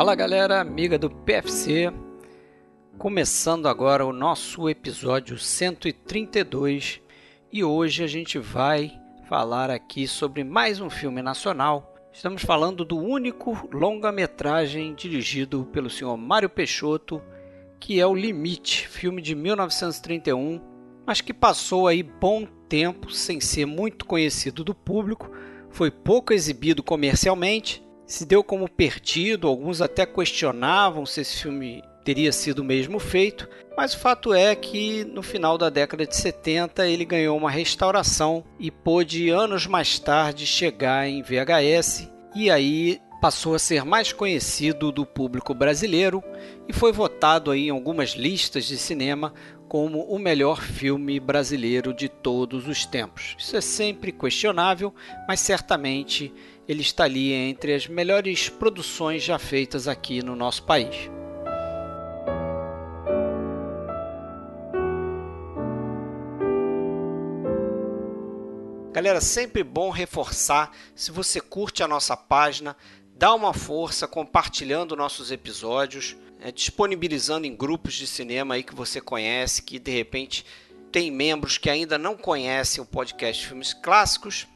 Fala galera, amiga do PFC, começando agora o nosso episódio 132 e hoje a gente vai falar aqui sobre mais um filme nacional. Estamos falando do único longa-metragem dirigido pelo senhor Mário Peixoto, que é O Limite, filme de 1931, mas que passou aí bom tempo sem ser muito conhecido do público, foi pouco exibido comercialmente se deu como perdido, alguns até questionavam se esse filme teria sido mesmo feito, mas o fato é que no final da década de 70 ele ganhou uma restauração e pôde anos mais tarde chegar em VHS e aí passou a ser mais conhecido do público brasileiro e foi votado aí em algumas listas de cinema como o melhor filme brasileiro de todos os tempos. Isso é sempre questionável, mas certamente ele está ali entre as melhores produções já feitas aqui no nosso país. Galera, sempre bom reforçar, se você curte a nossa página, dá uma força compartilhando nossos episódios, é, disponibilizando em grupos de cinema aí que você conhece, que de repente tem membros que ainda não conhecem o podcast Filmes Clássicos,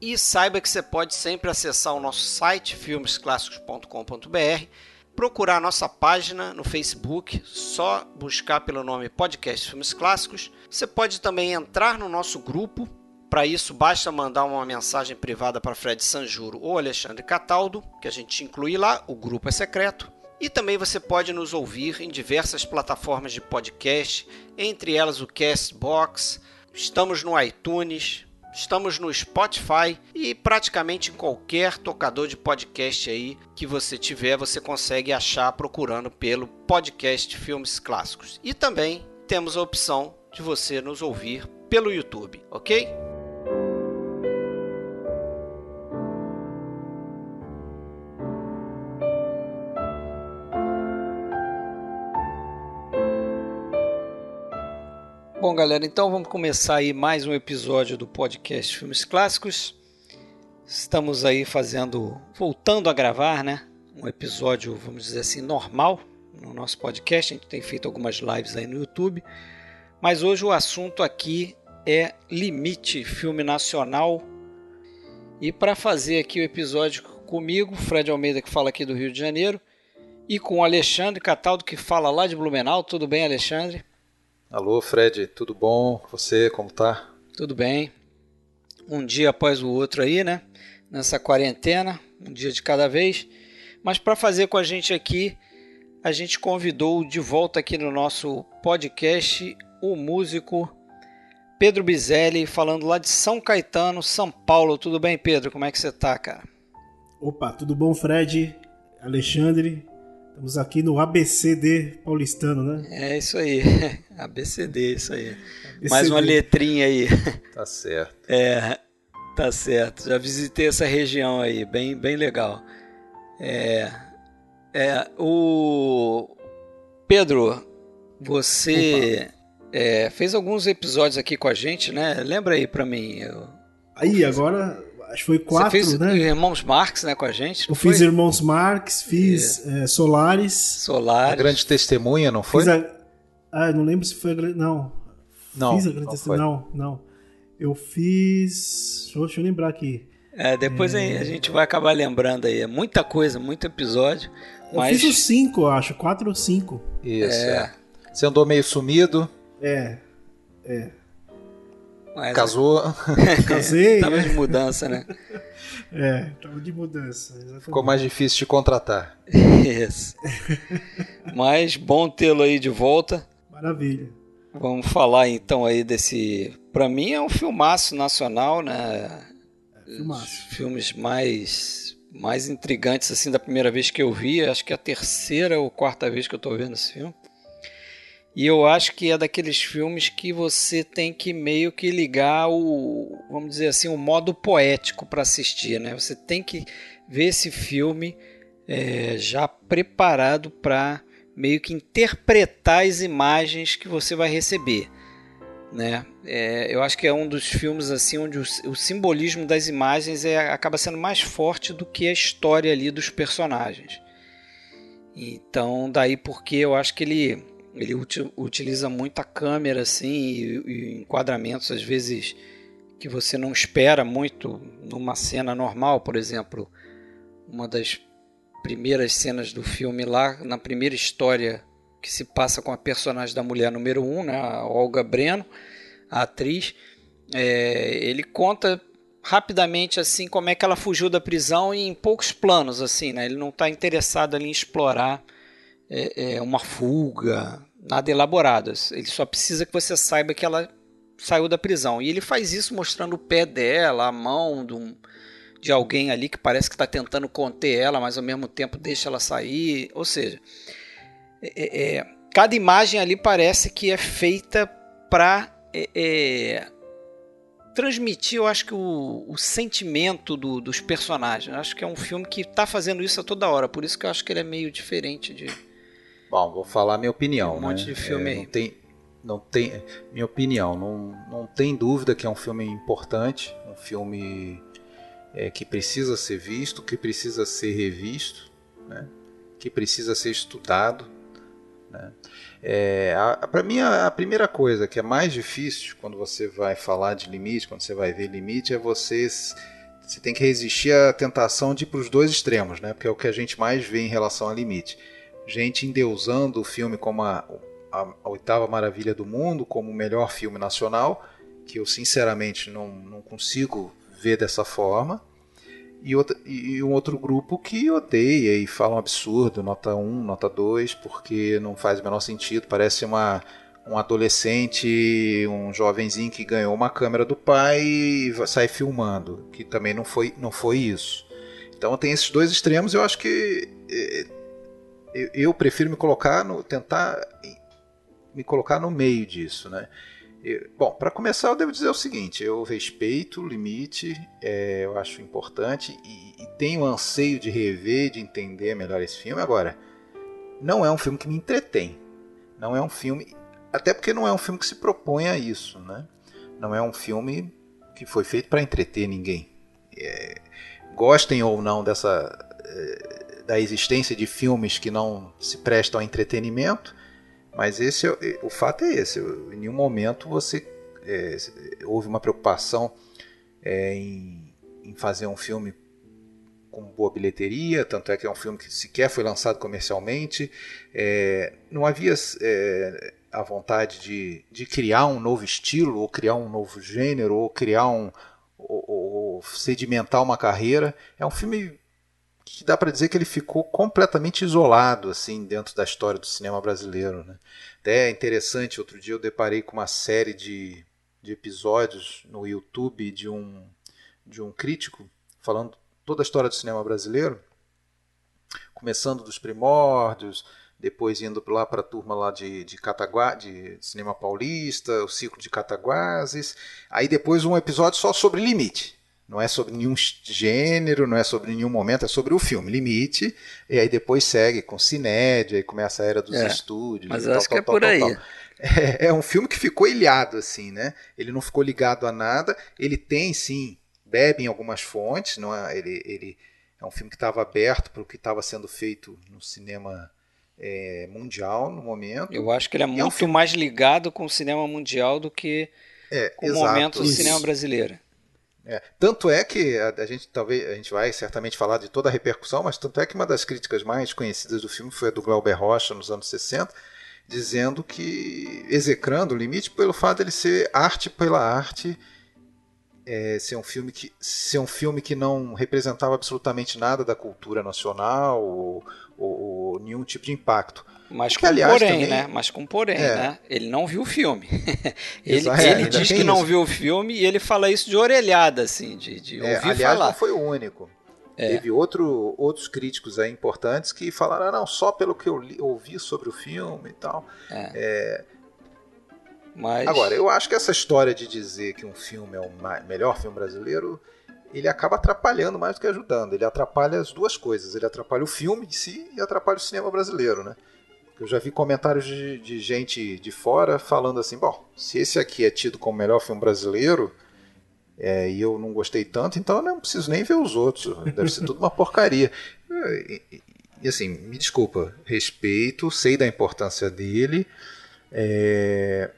e saiba que você pode sempre acessar o nosso site filmesclassicos.com.br, procurar nossa página no Facebook, só buscar pelo nome Podcast Filmes Clássicos. Você pode também entrar no nosso grupo. Para isso, basta mandar uma mensagem privada para Fred Sanjuro ou Alexandre Cataldo, que a gente inclui lá, o grupo é secreto. E também você pode nos ouvir em diversas plataformas de podcast, entre elas o Castbox. Estamos no iTunes, Estamos no Spotify e praticamente em qualquer tocador de podcast aí que você tiver, você consegue achar procurando pelo podcast Filmes Clássicos. E também temos a opção de você nos ouvir pelo YouTube, ok? Bom, galera, então vamos começar aí mais um episódio do podcast Filmes Clássicos. Estamos aí fazendo, voltando a gravar, né? Um episódio, vamos dizer assim, normal no nosso podcast. A gente tem feito algumas lives aí no YouTube. Mas hoje o assunto aqui é Limite Filme Nacional. E para fazer aqui o episódio comigo, Fred Almeida, que fala aqui do Rio de Janeiro, e com o Alexandre Cataldo, que fala lá de Blumenau. Tudo bem, Alexandre? Alô, Fred, tudo bom? Você, como tá? Tudo bem. Um dia após o outro aí, né? Nessa quarentena, um dia de cada vez. Mas para fazer com a gente aqui, a gente convidou de volta aqui no nosso podcast o músico Pedro Bizelli, falando lá de São Caetano, São Paulo. Tudo bem, Pedro? Como é que você tá, cara? Opa, tudo bom, Fred? Alexandre, Estamos aqui no ABCD paulistano, né? É isso aí. ABCD, isso aí. ABCD. Mais uma letrinha aí. Tá certo. É, tá certo. Já visitei essa região aí, bem, bem legal. É, é, o Pedro, você é, fez alguns episódios aqui com a gente, né? Lembra aí pra mim. Eu... Aí, agora acho que foi quatro, Você fez né? Irmãos Marx, né, com a gente? Eu fiz Irmãos Marx, fiz é. É, Solares. Solares. A Grande Testemunha, não foi? A... Ah, não lembro se foi a Grande... Não. Não, fiz a Grande Testemunha. Não, não. Eu fiz... Deixa eu, deixa eu lembrar aqui. É, depois é... a gente vai acabar lembrando aí. É muita coisa, muito episódio. Eu mas... fiz os cinco, eu acho. Quatro ou cinco. Isso, é. é. Você andou meio sumido. É, é. Mas, Casou. Casei. tava de mudança, né? É, tava de mudança. Exatamente. Ficou mais difícil de contratar. Isso. Mas bom tê-lo aí de volta. Maravilha. Vamos falar então aí desse. Para mim é um filmaço nacional, né? É, filmaço. Os filmes mais mais intrigantes assim da primeira vez que eu vi, acho que é a terceira ou quarta vez que eu tô vendo esse filme. E eu acho que é daqueles filmes que você tem que meio que ligar o, vamos dizer assim, o modo poético para assistir, né? Você tem que ver esse filme é, já preparado para meio que interpretar as imagens que você vai receber, né? É, eu acho que é um dos filmes assim onde o, o simbolismo das imagens é, acaba sendo mais forte do que a história ali dos personagens. Então, daí porque eu acho que ele, ele uti utiliza muita câmera assim e, e enquadramentos às vezes que você não espera muito numa cena normal, por exemplo, uma das primeiras cenas do filme lá, na primeira história que se passa com a personagem da mulher número um, né, a Olga Breno, a atriz, é, ele conta rapidamente assim como é que ela fugiu da prisão e em poucos planos assim, né? Ele não está interessado ali em explorar é, é, uma fuga, nada elaborado. Ele só precisa que você saiba que ela saiu da prisão. E ele faz isso mostrando o pé dela, a mão de, um, de alguém ali que parece que está tentando conter ela, mas ao mesmo tempo deixa ela sair. Ou seja, é, é, é cada imagem ali parece que é feita para é, é, transmitir, eu acho que o, o sentimento do, dos personagens. Eu acho que é um filme que está fazendo isso a toda hora, por isso que eu acho que ele é meio diferente de. Bom, vou falar minha opinião. Um monte né? de filme é, aí. Não tem, não tem, minha opinião, não, não tem dúvida que é um filme importante, um filme é, que precisa ser visto, que precisa ser revisto, né? que precisa ser estudado. Né? É, Para mim, a, a, primeira coisa que é mais difícil quando você vai falar de limite, quando você vai ver limite, é você, você tem que resistir à tentação de ir para os dois extremos, né? porque é o que a gente mais vê em relação a limite. Gente endeusando o filme como a, a, a oitava maravilha do mundo, como o melhor filme nacional, que eu sinceramente não, não consigo ver dessa forma e, outra, e um outro grupo que odeia e fala um absurdo, nota 1, nota 2, porque não faz o menor sentido, parece uma, um adolescente, um jovenzinho que ganhou uma câmera do pai e sai filmando, que também não foi, não foi isso. Então tem esses dois extremos, eu acho que é, eu prefiro me colocar no tentar me colocar no meio disso, né? Eu, bom, para começar, eu devo dizer o seguinte: eu respeito o limite, é, eu acho importante e, e tenho anseio de rever, de entender melhor esse filme. Agora, não é um filme que me entretém. Não é um filme. Até porque não é um filme que se propõe a isso, né? Não é um filme que foi feito para entreter ninguém. É, gostem ou não dessa. É, da existência de filmes que não se prestam a entretenimento, mas esse, o fato é esse. Em nenhum momento você é, houve uma preocupação é, em, em, fazer um filme com boa bilheteria, tanto é que é um filme que sequer foi lançado comercialmente. É, não havia é, a vontade de, de criar um novo estilo, ou criar um novo gênero, ou criar um. ou, ou sedimentar uma carreira. É um filme que dá para dizer que ele ficou completamente isolado assim dentro da história do cinema brasileiro. Né? Até é interessante, outro dia eu deparei com uma série de, de episódios no YouTube de um, de um crítico falando toda a história do cinema brasileiro, começando dos primórdios, depois indo lá para a turma lá de, de, Cataguá, de cinema paulista, o ciclo de Cataguases, aí depois um episódio só sobre limite. Não é sobre nenhum gênero, não é sobre nenhum momento, é sobre o filme, limite. E aí depois segue com Cinédia, aí começa a era dos é, estúdios. Mas eu acho tal, que é tal, por tal, aí. É, é um filme que ficou ilhado, assim, né? Ele não ficou ligado a nada. Ele tem, sim, bebe em algumas fontes. Não é, ele, ele é um filme que estava aberto para o que estava sendo feito no cinema é, mundial no momento. Eu acho que ele é muito é um filme... mais ligado com o cinema mundial do que é, com o momento do cinema brasileiro. É, tanto é que a, a, gente talvez a gente vai certamente falar de toda a repercussão, mas tanto é que uma das críticas mais conhecidas do filme foi a do Glauber Rocha nos anos 60, dizendo que execrando o limite pelo fato de ele ser arte pela arte, é, ser um filme que ser um filme que não representava absolutamente nada da cultura nacional ou, ou, ou nenhum tipo de impacto. Mas que, com aliás, porém, também... né? Mas com porém, é. né? Ele não viu o filme. ele, ele diz que isso. não viu o filme e ele fala isso de orelhada, assim, de, de é, ouvir aliás, falar. não foi o único. É. Teve outro, outros críticos aí importantes que falaram, ah, não, só pelo que eu li, ouvi sobre o filme e tal. É. é. Mas... Agora, eu acho que essa história de dizer que um filme é o melhor filme brasileiro, ele acaba atrapalhando mais do que ajudando. Ele atrapalha as duas coisas. Ele atrapalha o filme em si e atrapalha o cinema brasileiro, né? Eu já vi comentários de, de gente de fora falando assim: bom, se esse aqui é tido como o melhor filme brasileiro é, e eu não gostei tanto, então eu não preciso nem ver os outros. Deve ser tudo uma porcaria. E, E assim, me desculpa, respeito, sei da importância dele. É...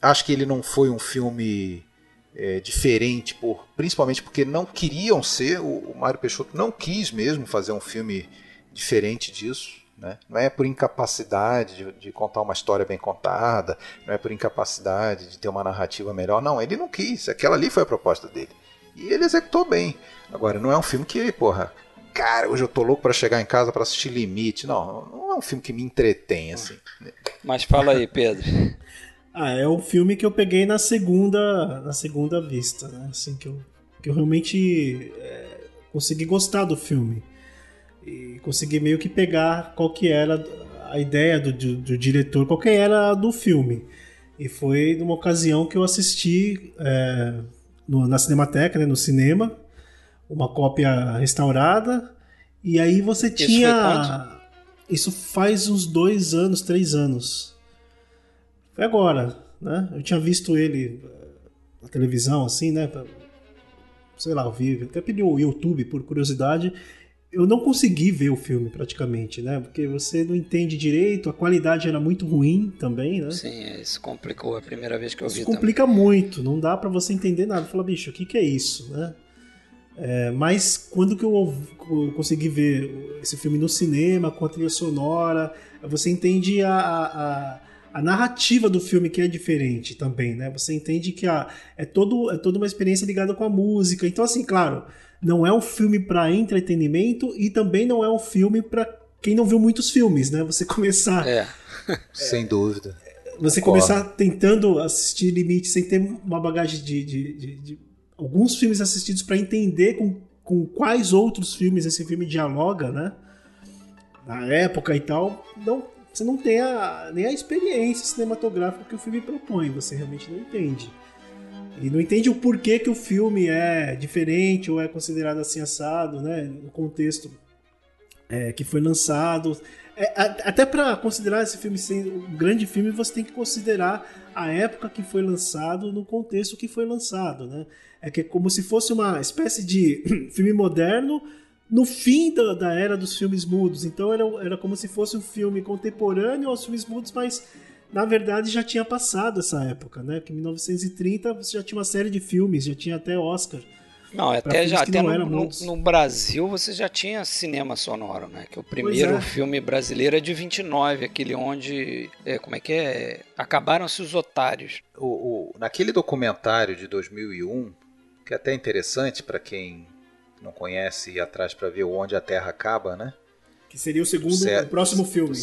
Acho que ele não foi um filme é, diferente, por, principalmente porque não queriam ser. O, o Mário Peixoto não quis mesmo fazer um filme diferente disso. Né? Não é por incapacidade de, de, contar uma história bem contada, não é por incapacidade de ter uma narrativa melhor. Não, ele não quis. Aquela ali foi a proposta dele. E ele executou bem. Agora, não é um filme que, porra, cara, hoje eu tô louco para chegar em casa para assistir Limite. Não, não é um filme que me entretém, assim. Mas fala aí, Pedro. ah, é um filme que eu peguei na segunda, na segunda vista, né? Assim, que eu, que eu realmente é, consegui gostar do filme. E consegui meio que pegar qual que era a ideia do, do, do diretor, qual que era do filme. E foi numa ocasião que eu assisti é, no, na Cinemateca, né, no cinema, uma cópia restaurada. E aí você tinha. Isso, Isso faz uns dois anos, três anos. Foi agora, né? Eu tinha visto ele eh, na televisão, assim, né? Sei lá, ao vivo. Até pedi o YouTube por curiosidade. Eu não consegui ver o filme praticamente, né? Porque você não entende direito, a qualidade era muito ruim também, né? Sim, isso complicou a primeira vez que eu isso vi. Isso complica também. muito, não dá para você entender nada. Fala, bicho, o que, que é isso, né? É, mas quando que eu, eu, consegui ver esse filme no cinema, com a trilha sonora, você entende a, a, a, narrativa do filme que é diferente também, né? Você entende que a, é, todo, é toda uma experiência ligada com a música. Então, assim, claro, não é um filme para entretenimento e também não é um filme para quem não viu muitos filmes, né? Você começar... É. Sem dúvida. Você começar tentando assistir Limite sem ter uma bagagem de, de, de, de alguns filmes assistidos para entender com, com quais outros filmes esse filme dialoga, né? Na época e tal, não, você não tem a, nem a experiência cinematográfica que o filme propõe, você realmente não entende. E não entende o porquê que o filme é diferente ou é considerado assim assado, né? No contexto é, que foi lançado. É, até para considerar esse filme sendo um grande filme, você tem que considerar a época que foi lançado no contexto que foi lançado, né? É que é como se fosse uma espécie de filme moderno no fim da, da era dos filmes mudos. Então era, era como se fosse um filme contemporâneo aos filmes mudos, mas na verdade já tinha passado essa época, né? Porque em 1930 você já tinha uma série de filmes, já tinha até Oscar não, até já até no, no, no, Brasil você já tinha cinema sonoro, né? Que o primeiro é. filme brasileiro é de 29, aquele onde. É, como é que é? Acabaram-se os otários. O, o, naquele documentário de 2001, que é até interessante para quem não conhece ir atrás para ver onde a Terra acaba, né? Que seria o segundo, o próximo filme.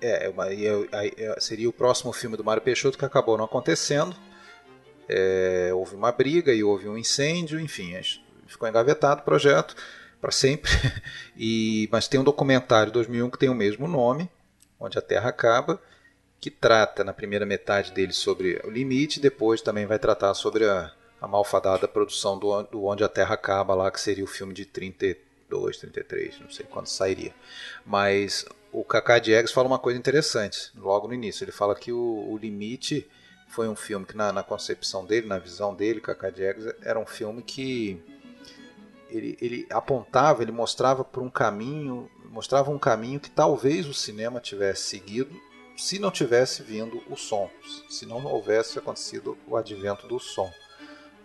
É, é, seria o próximo filme do Mário Peixoto que acabou não acontecendo é, houve uma briga e houve um incêndio, enfim, ficou engavetado o projeto para sempre. E, mas tem um documentário de 2001 que tem o mesmo nome, Onde a Terra Acaba, que trata na primeira metade dele sobre o limite, depois também vai tratar sobre a, a malfadada produção do, do Onde a Terra Acaba, lá que seria o filme de 32, 33, não sei quando sairia. Mas o Kaká Diegues fala uma coisa interessante logo no início. Ele fala que o, o limite foi um filme que na, na concepção dele, na visão dele, Cacá Diegues, era um filme que ele, ele apontava, ele mostrava por um caminho, mostrava um caminho que talvez o cinema tivesse seguido se não tivesse vindo o som, se não houvesse acontecido o advento do som.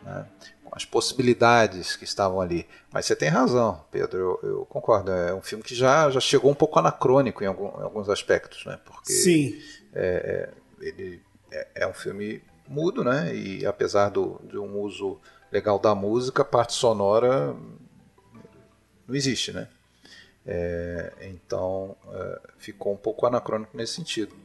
Né? As possibilidades que estavam ali. Mas você tem razão, Pedro, eu, eu, concordo. É um filme que já, já chegou um pouco anacrônico em, algum, em alguns aspectos. Né? Porque Sim. É, é, ele é, é um filme mudo, né? E apesar do, de um uso legal da música, a parte sonora não existe, né? É, então é, ficou um pouco anacrônico nesse sentido.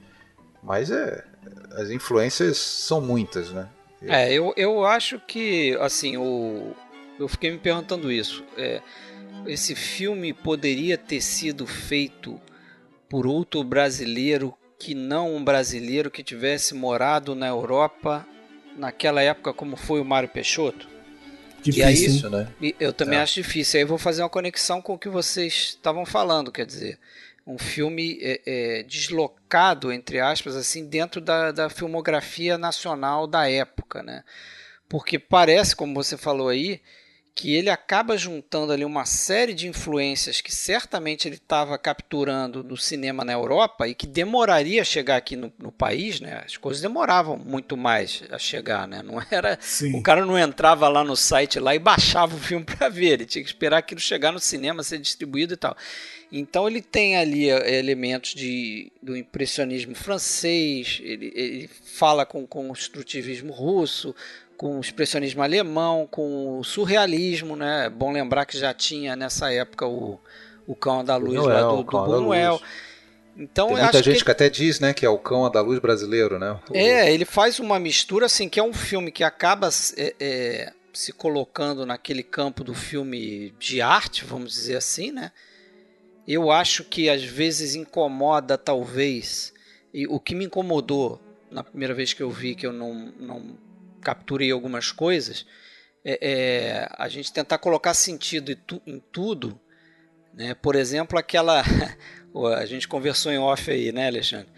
Mas é, as influências são muitas, né? É, eu, eu acho que, assim, o, eu fiquei me perguntando isso. É, esse filme poderia ter sido feito por outro brasileiro que não um brasileiro que tivesse morado na Europa naquela época como foi o Mário Peixoto? Difícil, e aí, né? Eu também é. acho difícil. Aí vou fazer uma conexão com o que vocês estavam falando, quer dizer, um filme é, é, deslocado, entre aspas, assim, dentro da, da filmografia nacional da época, né? Porque parece, como você falou aí, que ele acaba juntando ali uma série de influências que certamente ele estava capturando no cinema na Europa e que demoraria a chegar aqui no, no, país, né? As coisas demoravam muito mais a chegar, né? Não era Sim. o cara não entrava lá no site lá e baixava o filme para ver, ele tinha que esperar aquilo chegar no cinema, ser distribuído e tal. Então ele tem ali eh, elementos de, do impressionismo francês, ele, ele fala com, com o construtivismo russo, com o expressionismo alemão, com o surrealismo, né? É bom lembrar que já tinha nessa época o, o Cão da Luz lá do, do Buñuel. Então, Tem muita gente que... que... até diz, né, que é o Cão da Luz brasileiro, né? O... É, ele faz uma mistura assim que é um filme que acaba é, é, se colocando naquele campo do filme de arte, vamos dizer assim, né? Eu acho que às vezes incomoda, talvez, e o que me incomodou na primeira vez que eu vi, que eu não, não capturei algumas coisas, é, é, a gente tentar colocar sentido em, tu, em tudo. Né? Por exemplo, aquela. a gente conversou em off aí, né, Alexandre?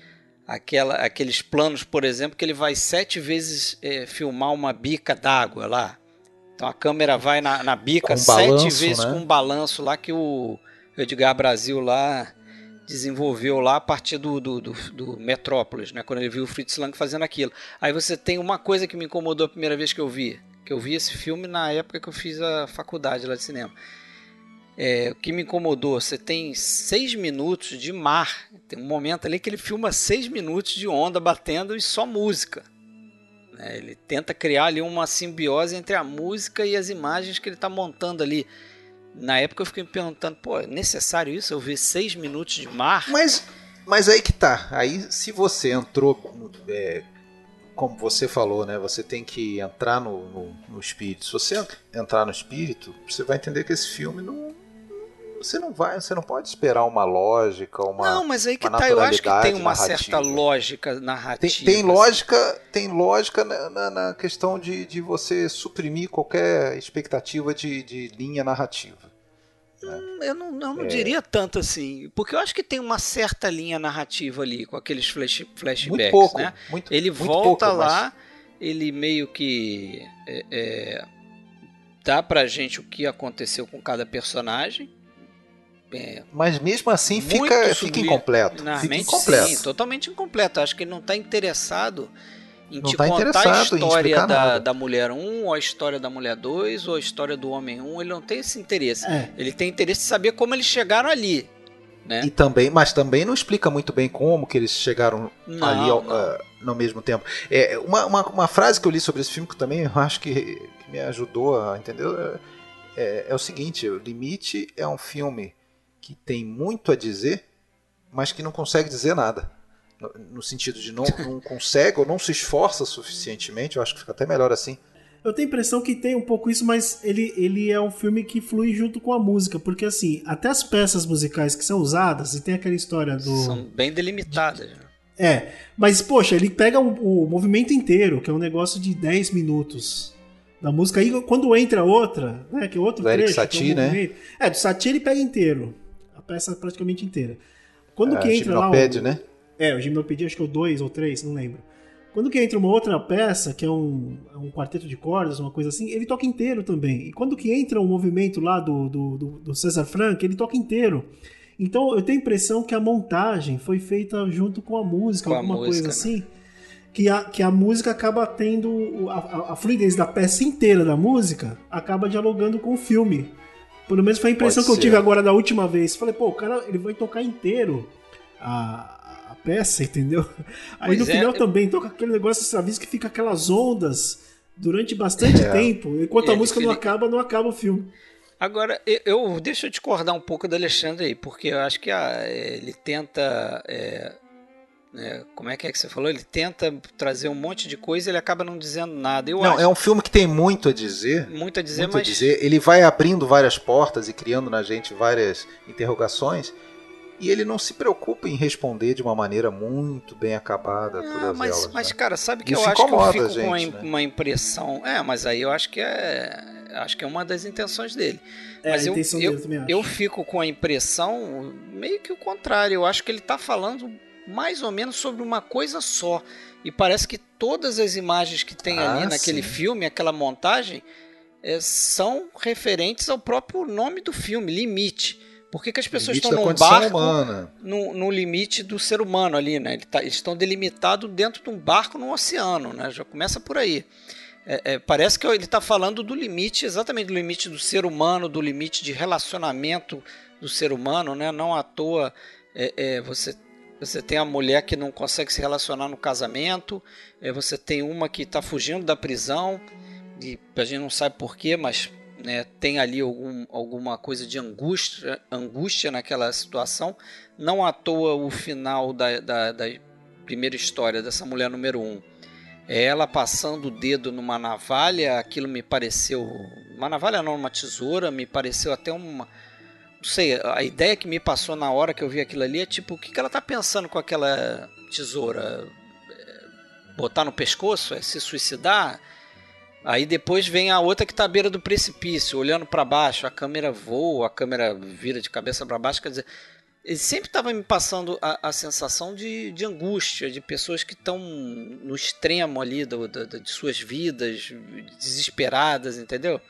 Aquela, aqueles planos, por exemplo, que ele vai sete vezes é, filmar uma bica d'água lá. Então a câmera vai na, na bica com sete balanço, vezes né? com um balanço lá que o Edgar Brasil lá desenvolveu lá a partir do, do, do, do, Metrópolis, né? quando ele viu o Fritz Lang fazendo aquilo. Aí você tem uma coisa que me incomodou a primeira vez que eu vi, que eu vi esse filme na época que eu fiz a faculdade lá de cinema. É, o que me incomodou, você tem seis minutos de mar, tem um momento ali que ele filma seis minutos de onda batendo e só música. Né? Ele tenta criar ali uma simbiose entre a música e as imagens que ele está montando ali na época eu fiquei me perguntando, pô, é necessário isso? Eu ver seis minutos de mar? Mas, mas aí que tá. Aí se você entrou, é, como você falou, né? Você tem que entrar no, no, no, espírito. Se você entrar no espírito, você vai entender que esse filme não. Você não vai, você não pode esperar uma lógica, uma. Não, mas aí que tá, eu acho que tem uma narrativa. certa lógica narrativa. Tem, tem assim. lógica, tem lógica na, na, na, questão de, de você suprimir qualquer expectativa de, de linha narrativa. Hum, eu não, eu não é. diria tanto assim, porque eu acho que tem uma certa linha narrativa ali com aqueles flash, flashbacks, muito pouco, né? Muito, ele muito volta pouco, lá, mas... ele meio que é, é, dá pra gente o que aconteceu com cada personagem. É, mas mesmo assim fica, fica incompleto. Fica incompleto. Sim, totalmente incompleto. Acho que ele não está interessado em não te tá contar a história da, da mulher 1, ou a história da mulher 2, ou a história do homem 1, ele não tem esse interesse. É. Ele tem interesse em saber como eles chegaram ali. Né? E também, mas também não explica muito bem como que eles chegaram não, ali ao, uh, no mesmo tempo. É, uma, uma, uma, frase que eu li sobre esse filme que também eu acho que, que me ajudou a entender é, é, é o seguinte: o Limite é um filme que tem muito a dizer, mas que não consegue dizer nada no, sentido de não, não consegue ou não se esforça suficientemente, eu acho que fica até melhor assim. Eu tenho a impressão que tem um pouco isso, mas ele, ele é um filme que flui junto com a música, porque assim, até as peças musicais que são usadas, e tem aquela história do. São bem delimitadas. De... É, mas poxa, ele pega o, o, movimento inteiro, que é um negócio de 10 minutos da música, aí quando entra outra, né, que é outro do trecho, Satie, é, um né? é, do Satie ele pega inteiro, a peça praticamente inteira. Quando é, que entra lá o, né? É, o Gimnopedia acho que é o 2 ou 3, não lembro. Quando que entra uma outra peça, que é um, é um quarteto de cordas, uma coisa assim, ele toca inteiro também. E quando que entra um movimento lá do, do, do, do César Frank, ele toca inteiro. Então eu tenho a impressão que a montagem foi feita junto com a música, com alguma a música, coisa né? assim. Que a, que a música acaba tendo. A, a, a, fluidez da peça inteira da música acaba dialogando com o filme. Pelo menos foi a impressão Pode que ser. eu tive agora da última vez. Falei, pô, o cara ele vai tocar inteiro a, peça, entendeu? Aí pois no é, final eu... também toca aquele negócio de serviço que fica aquelas ondas durante bastante é. tempo. Enquanto é, a música não acaba, não acaba o filme. Agora, eu, eu deixa eu discordar um pouco do Alexandre aí, porque eu acho que a, ah, ele tenta. É, é, como é que é que você falou? Ele tenta trazer um monte de coisa e ele acaba não dizendo nada. Eu não, acho... é um filme que tem muito a dizer. Muito a dizer, muito mas. A dizer. Ele vai abrindo várias portas e criando na gente várias interrogações e ele não se preocupa em responder de uma maneira muito bem acabada ah, todas mas, elas. Mas, né? cara, sabe que Isso eu acho que eu fico gente, com uma, né? uma, impressão. É, mas aí eu acho que é. Acho que é uma das intenções dele. É, mas eu, eu, dele, eu, eu fico com a impressão meio que o contrário. Eu acho que ele está falando mais ou menos sobre uma coisa só. E parece que todas as imagens que tem ah, ali naquele sim. filme, aquela montagem, é, são referentes ao próprio nome do filme, Limite. Por que, que as pessoas estão num barco no, no, limite do ser humano ali, né? Tá, eles estão delimitados dentro de um barco no oceano, né? Já começa por aí. É, é, parece que ele está falando do limite, exatamente do limite do ser humano, do limite de relacionamento do ser humano, né? Não à toa é, é você você tem a mulher que não consegue se relacionar no casamento, é, você tem uma que está fugindo da prisão, e a gente não sabe porquê, mas né, tem ali algum, alguma coisa de angústia, angústia naquela situação. Não à toa o final da, da, da primeira história dessa mulher número um. É ela passando o dedo numa navalha, aquilo me pareceu. Uma navalha não, uma tesoura, me pareceu até uma. Não sei, a ideia que me passou na hora que eu vi aquilo ali é tipo, o que, que ela tá pensando com aquela tesoura? É, botar no pescoço? É se suicidar? Aí depois vem a outra que está à beira do precipício, olhando para baixo, a câmera voa, a câmera vira de cabeça para baixo, quer dizer, ele sempre estava me passando a, a sensação de, de, angústia, de pessoas que estão no extremo ali do, do, de suas vidas, desesperadas, entendeu?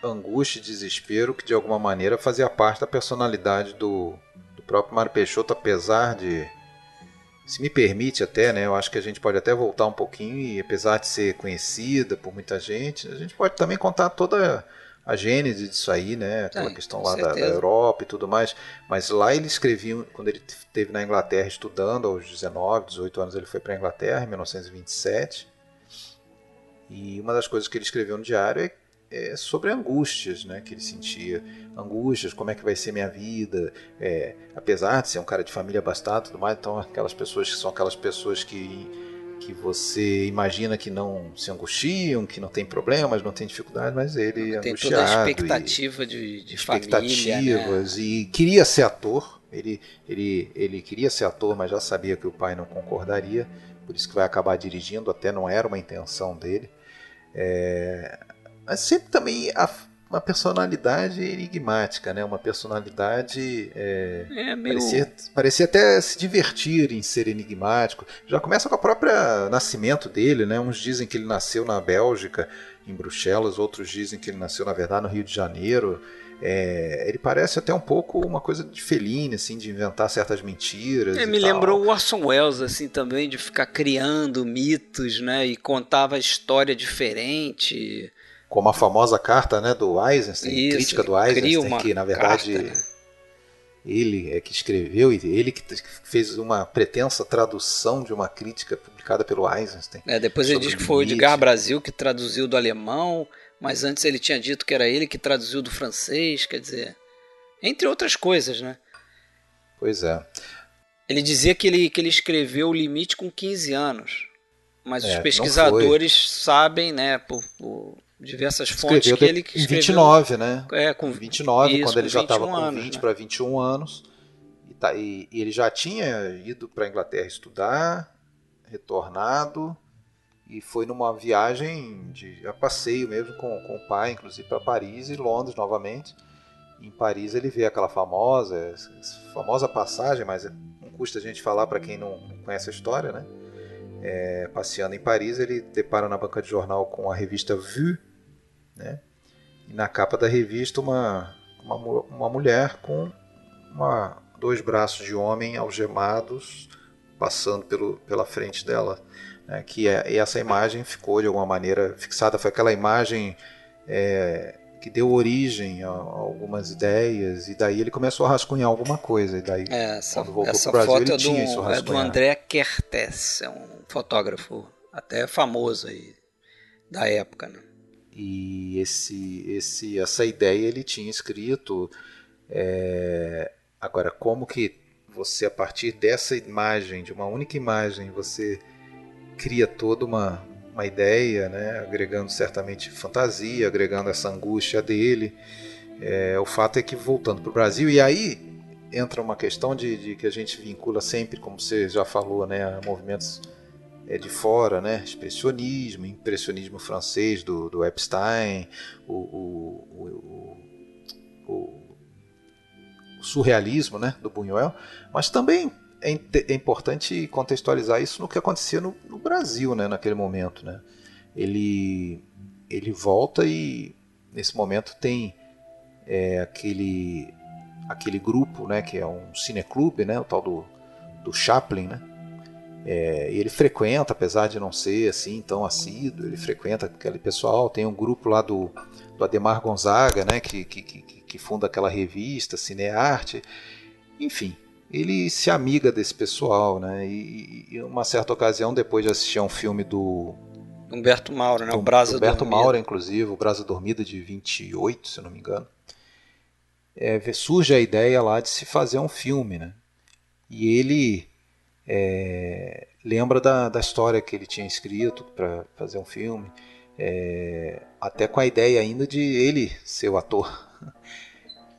Angústia e desespero que de alguma maneira fazia parte da personalidade do, do próprio Mário Peixoto, apesar de se me permite até, né, eu acho que a gente pode até voltar um pouquinho e apesar de ser conhecida por muita gente, a gente pode também contar toda a gênese disso aí, né, aquela é, questão lá da, da, Europa e tudo mais, mas lá ele escrevia, quando ele esteve na Inglaterra estudando, aos 19, 18 anos ele foi para a Inglaterra, em 1927, e uma das coisas que ele escreveu no diário é é, sobre angústias né, que ele sentia. Angústias, como é que vai ser minha vida, é, apesar de ser um cara de família abastada tudo mais, então aquelas pessoas que são aquelas pessoas que, que você imagina que não se angustiam, que não tem problemas, não tem dificuldade, mas ele. Tem toda a expectativa e, de, de expectativas família, né? e queria ser ator. Ele, ele, ele queria ser ator, mas já sabia que o pai não concordaria, por isso que vai acabar dirigindo, até não era uma intenção dele. É, mas sempre também a, uma personalidade enigmática, né? Uma personalidade é, é meio... parecia, parecia até se divertir em ser enigmático. Já começa com o próprio nascimento dele, né? Uns dizem que ele nasceu na Bélgica, em Bruxelas, outros dizem que ele nasceu na verdade no Rio de Janeiro. É, ele parece até um pouco uma coisa de Fellini, assim, de inventar certas mentiras. É, me tal. lembrou o Orson Welles, assim, também, de ficar criando mitos, né? E contava história diferente como a famosa carta né, do Eisenstein, Isso, crítica do Eisenstein, que na verdade carta, né? ele é que escreveu e ele que fez uma pretensa tradução de uma crítica publicada pelo Eisenstein. É, depois ele diz que foi o Edgar Brasil que traduziu do alemão, mas antes ele tinha dito que era ele que traduziu do francês, quer dizer, entre outras coisas, né? Pois é. Ele dizia que ele, que ele escreveu o limite com 15 anos. Mas é, os pesquisadores sabem, né, por, por diversas fontes que ele escreveu. Em 29, né? É, com 29, isso, quando ele já estava com 20 né? para 21 anos. E, tá, e, e, ele já tinha ido para a Inglaterra estudar, retornado, e foi numa viagem de a passeio mesmo com, com o pai, inclusive para Paris e Londres novamente. Em Paris ele vê aquela famosa, famosa passagem, mas não custa a gente falar para quem não conhece a história, né? É, passeando em Paris, ele depara na banca de jornal com a revista Vue, né? E na capa da revista, uma, uma, uma mulher com uma, dois braços de homem algemados passando pelo, pela frente dela. Né? Que é, e essa imagem ficou de alguma maneira fixada. Foi aquela imagem é, que deu origem a, a, algumas ideias. E daí ele começou a rascunhar alguma coisa. E daí, é, essa, quando voltou para o Brasil, ele é tinha do, isso É do André Kertész, é um fotógrafo até famoso aí da época. Né? E esse, esse, essa ideia ele tinha escrito. É, agora, como que você, a partir dessa imagem, de uma única imagem, você cria toda uma, uma ideia, né, agregando certamente fantasia, agregando essa angústia dele. É, o fato é que, voltando para o Brasil, e aí entra uma questão de, de, que a gente vincula sempre, como você já falou, né, a movimentos é de fora, né? Expressionismo, impressionismo francês do, do Epstein, o, o, o, o, surrealismo, né? Do Buñuel, mas também é, é, importante contextualizar isso no que acontecia no, no, Brasil, né? Naquele momento, né? Ele ele volta e nesse momento tem é, aquele aquele grupo, né, que é um cineclube, né, o tal do, do Chaplin, né, é, ele frequenta, apesar de não ser assim tão assíduo, ele frequenta aquele pessoal. Tem um grupo lá do, do Ademar Gonzaga, né, que, que, que, que funda aquela revista Cinearte. Enfim, ele se amiga desse pessoal, né? E, e uma certa ocasião, depois de assistir a um filme do Humberto Mauro, né? O Brasa Humberto Dormida. Mauro, inclusive, o Brasa Dormida de 28, se não me engano. É, surge a ideia lá de se fazer um filme, né? E ele é, lembra da, da história que ele tinha escrito para fazer um filme, é, até com a ideia ainda de ele ser o ator.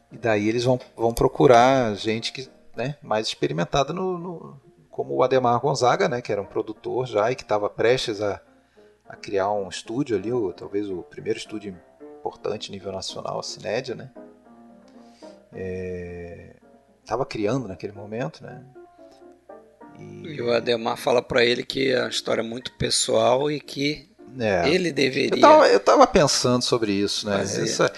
E daí eles vão, vão procurar gente que né, mais experimentada no, no, como o Ademar Gonzaga, né, que era um produtor já e que estava prestes a, a criar um estúdio ali, ou, talvez o primeiro estúdio importante nível nacional, a Cinédia, né? Estava é, criando naquele momento, né? E, e o Ademar fala para ele que a história é muito pessoal e que é. ele deveria. Eu tava, eu tava, pensando sobre isso, né? Essa,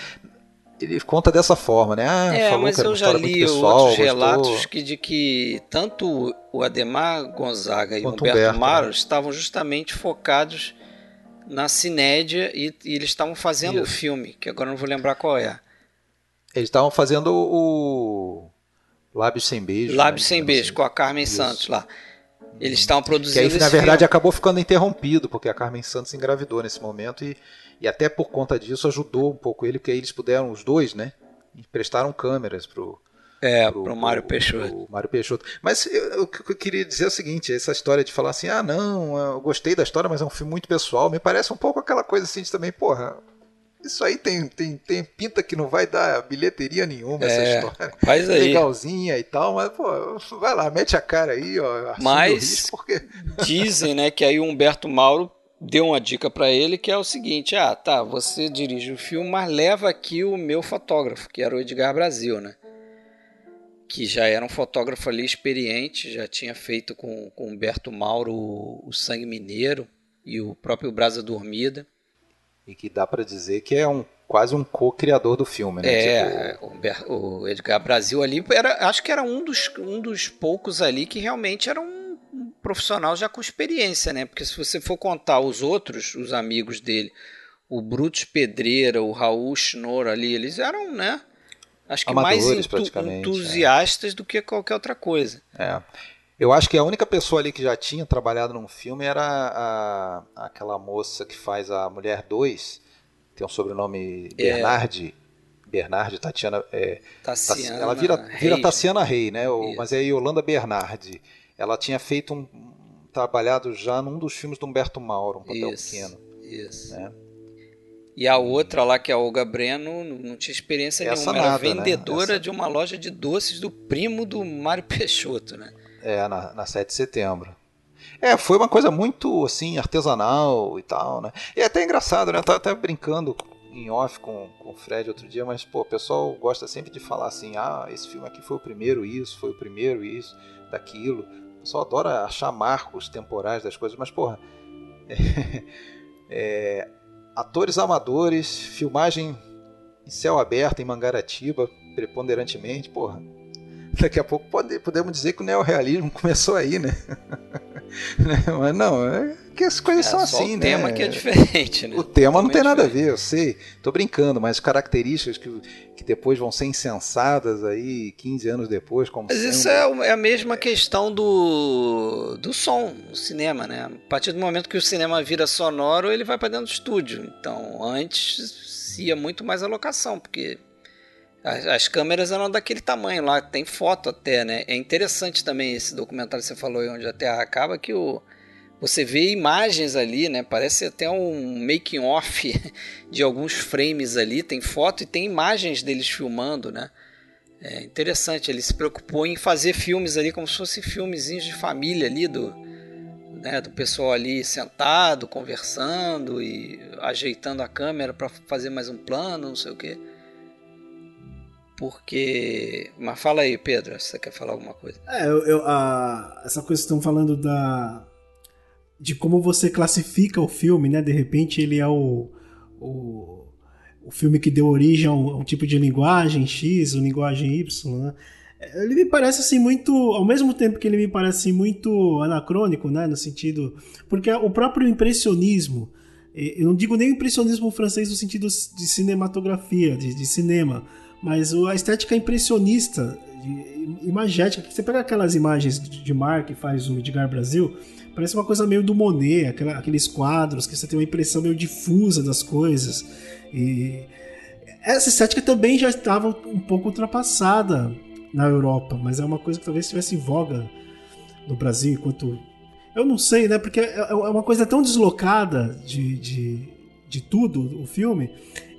ele conta dessa forma, né? Ah, é, mas eu já li pessoal, outros relatos que, de que tanto o Ademar Gonzaga e o Humberto, Humberto Maro né? estavam justamente focados na Cinédia e, e eles estavam fazendo o filme, que agora não vou lembrar qual é. Eles estavam fazendo o Lábios Sem Beijo. Lábios né? Sem Beijo, com a Carmen Isso. Santos lá. Eles estavam produzindo. Que aí, na verdade, filme. acabou ficando interrompido, porque a Carmen Santos engravidou nesse momento e, e até por conta disso ajudou um pouco ele, porque aí eles puderam, os dois, né? Emprestaram câmeras pro. É, pro, pro Mário Peixoto. Pro Mário Peixoto. Mas o que eu queria dizer é o seguinte: essa história de falar assim, ah, não, eu gostei da história, mas é um filme muito pessoal, me parece um pouco aquela coisa assim de também, porra, isso aí tem, tem, tem pinta que não vai dar bilheteria nenhuma, é, essa história. Faz aí. Legalzinha e tal, mas, pô, vai lá, mete a cara aí, ó. Mas porque... dizem, né, que aí o Humberto Mauro deu uma dica para ele que é o seguinte: ah, tá, você dirige o filme, mas leva aqui o meu fotógrafo, que era o Edgar Brasil, né? Que já era um fotógrafo ali experiente, já tinha feito com, com o Humberto Mauro o, o Sangue Mineiro e o próprio Brasa Dormida e que dá para dizer que é um quase um co-criador do filme, né? É, tipo... o Edgar Brasil ali era, acho que era um dos, um dos poucos ali que realmente era um, um, profissional já com experiência, né? Porque se você for contar os outros, os amigos dele, o Brutus Pedreira, o Raul Schnorr ali, eles eram, né? Acho que Amadores, mais entu é. entusiastas é. do que qualquer outra coisa. É. Eu acho que a única pessoa ali que já tinha trabalhado num filme era a, aquela moça que faz a Mulher 2, tem um sobrenome é. Bernardi. Bernardi, Tatiana. É, Tassiana ela vira, vira Reis. Tassiana Rei, né? O, mas é Yolanda Bernardi. Ela tinha feito um, trabalhado já num dos filmes do Humberto Mauro, um papel isso, pequeno. Isso. Né? E a outra lá, que é a Olga Breno, não tinha experiência Essa nenhuma. Nada, era né? vendedora né? de uma loja de doces do primo do Mário Peixoto, né? É, na, na 7 de setembro. É, foi uma coisa muito, assim, artesanal e tal, né? E é até engraçado, né? Eu tava até brincando em off com, com o Fred outro dia, mas, pô, o pessoal gosta sempre de falar assim, ah, esse filme aqui foi o primeiro isso, foi o primeiro isso, daquilo. O pessoal adora achar marcos temporais das coisas, mas, porra, é, é, atores amadores, filmagem em céu aberto, em Mangaratiba, preponderantemente, porra, daqui a pouco pode, podemos dizer que o neorrealismo começou aí, né? né? Mas não, é que as coisas é, são assim, o né? O tema que é diferente, né? O tema não tem nada diferente. a ver, eu sei. Tô brincando, mas características que, que depois vão ser insensadas aí 15 anos depois, como Mas sendo... isso é, é a mesma questão do, do som no cinema, né? A partir do momento que o cinema vira sonoro, ele vai para dentro do estúdio. Então, antes se ia muito mais a locação, porque as, as, câmeras eram daquele tamanho lá, tem foto até, né? É interessante também esse documentário que você falou onde a Terra acaba, que o, você vê imagens ali, né? Parece até um making off de alguns frames ali, tem foto e tem imagens deles filmando, né? É interessante, ele se preocupou em fazer filmes ali como se fossem filmezinhos de família ali do, né, do pessoal ali sentado, conversando e ajeitando a câmera para fazer mais um plano, não sei o que porque. Mas fala aí, Pedro, se você quer falar alguma coisa. É, eu, eu a, essa coisa que estão falando da. de como você classifica o filme, né? De repente ele é o. o o filme que deu origem a um, a um tipo de linguagem X, ou linguagem Y, né? Ele me parece assim muito, ao mesmo tempo que ele me parece assim, muito anacrônico, né, no sentido, porque o próprio impressionismo, eu não digo nem impressionismo francês no sentido de cinematografia, de, de cinema, mas a estética impressionista, de, imagética, você pega aquelas imagens de, Mar que faz o Edgar Brasil, parece uma coisa meio do Monet, aqueles quadros que você tem uma impressão meio difusa das coisas. E essa estética também já estava um pouco ultrapassada na Europa, mas é uma coisa que talvez estivesse em voga no Brasil, enquanto. Eu não sei, né? Porque é, é uma coisa tão deslocada de, de, de tudo, o filme,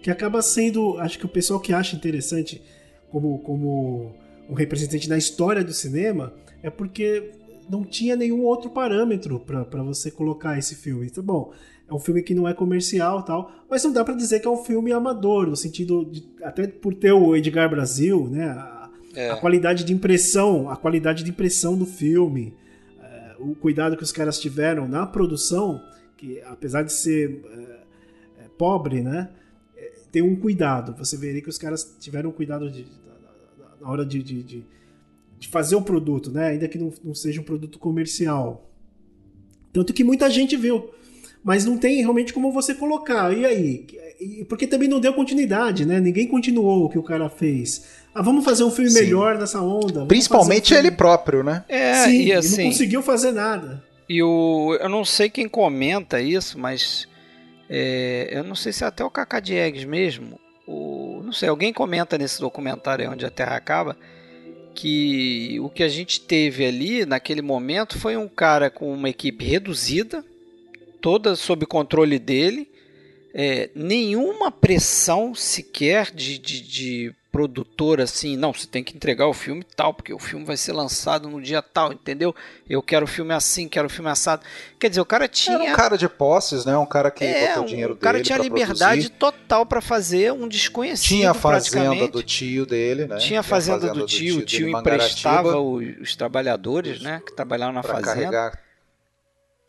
que acaba sendo. Acho que o pessoal que acha interessante como, como um representante da história do cinema é porque não tinha nenhum outro parâmetro para você colocar esse filme. Então, bom, é um filme que não é comercial tal, mas não dá para dizer que é um filme amador, no sentido de, até por ter o Edgar Brasil, né? É. A qualidade de impressão, a qualidade de impressão do filme, é, o cuidado que os caras tiveram na produção, que apesar de ser é pobre, né, tem um cuidado. Você veria que os caras tiveram cuidado de, na hora de, de, de, de, fazer o produto, né, ainda que não, não seja um produto comercial. Tanto que muita gente viu mas não tem realmente como você colocar. E aí? Porque também não deu continuidade, né? Ninguém continuou o que o cara fez. Ah, vamos fazer um filme Sim. melhor nessa onda. Principalmente um ele próprio, né? É, Sim, e assim, não conseguiu fazer nada. E o, eu não sei quem comenta isso, mas é, eu não sei se é até o Cacá Diegues mesmo. O, não sei, alguém comenta nesse documentário onde a Terra acaba que o que a gente teve ali naquele momento foi um cara com uma equipe reduzida, toda sob controle dele, é, nenhuma pressão sequer de, de, de produtor assim, não, você tem que entregar o filme tal, porque o filme vai ser lançado no dia tal, entendeu? Eu quero o filme assim, quero o filme assado. Quer dizer, o cara tinha. Era um cara de posses, né? Um cara que é, botou o dinheiro um, dele. O cara tinha liberdade produzir. total para fazer um desconhecido. Tinha a fazenda do tio dele, né? Tinha a fazenda, tinha a fazenda do, tio, o tio emprestava os, os trabalhadores, né? Que trabalhavam na fazenda. Carregar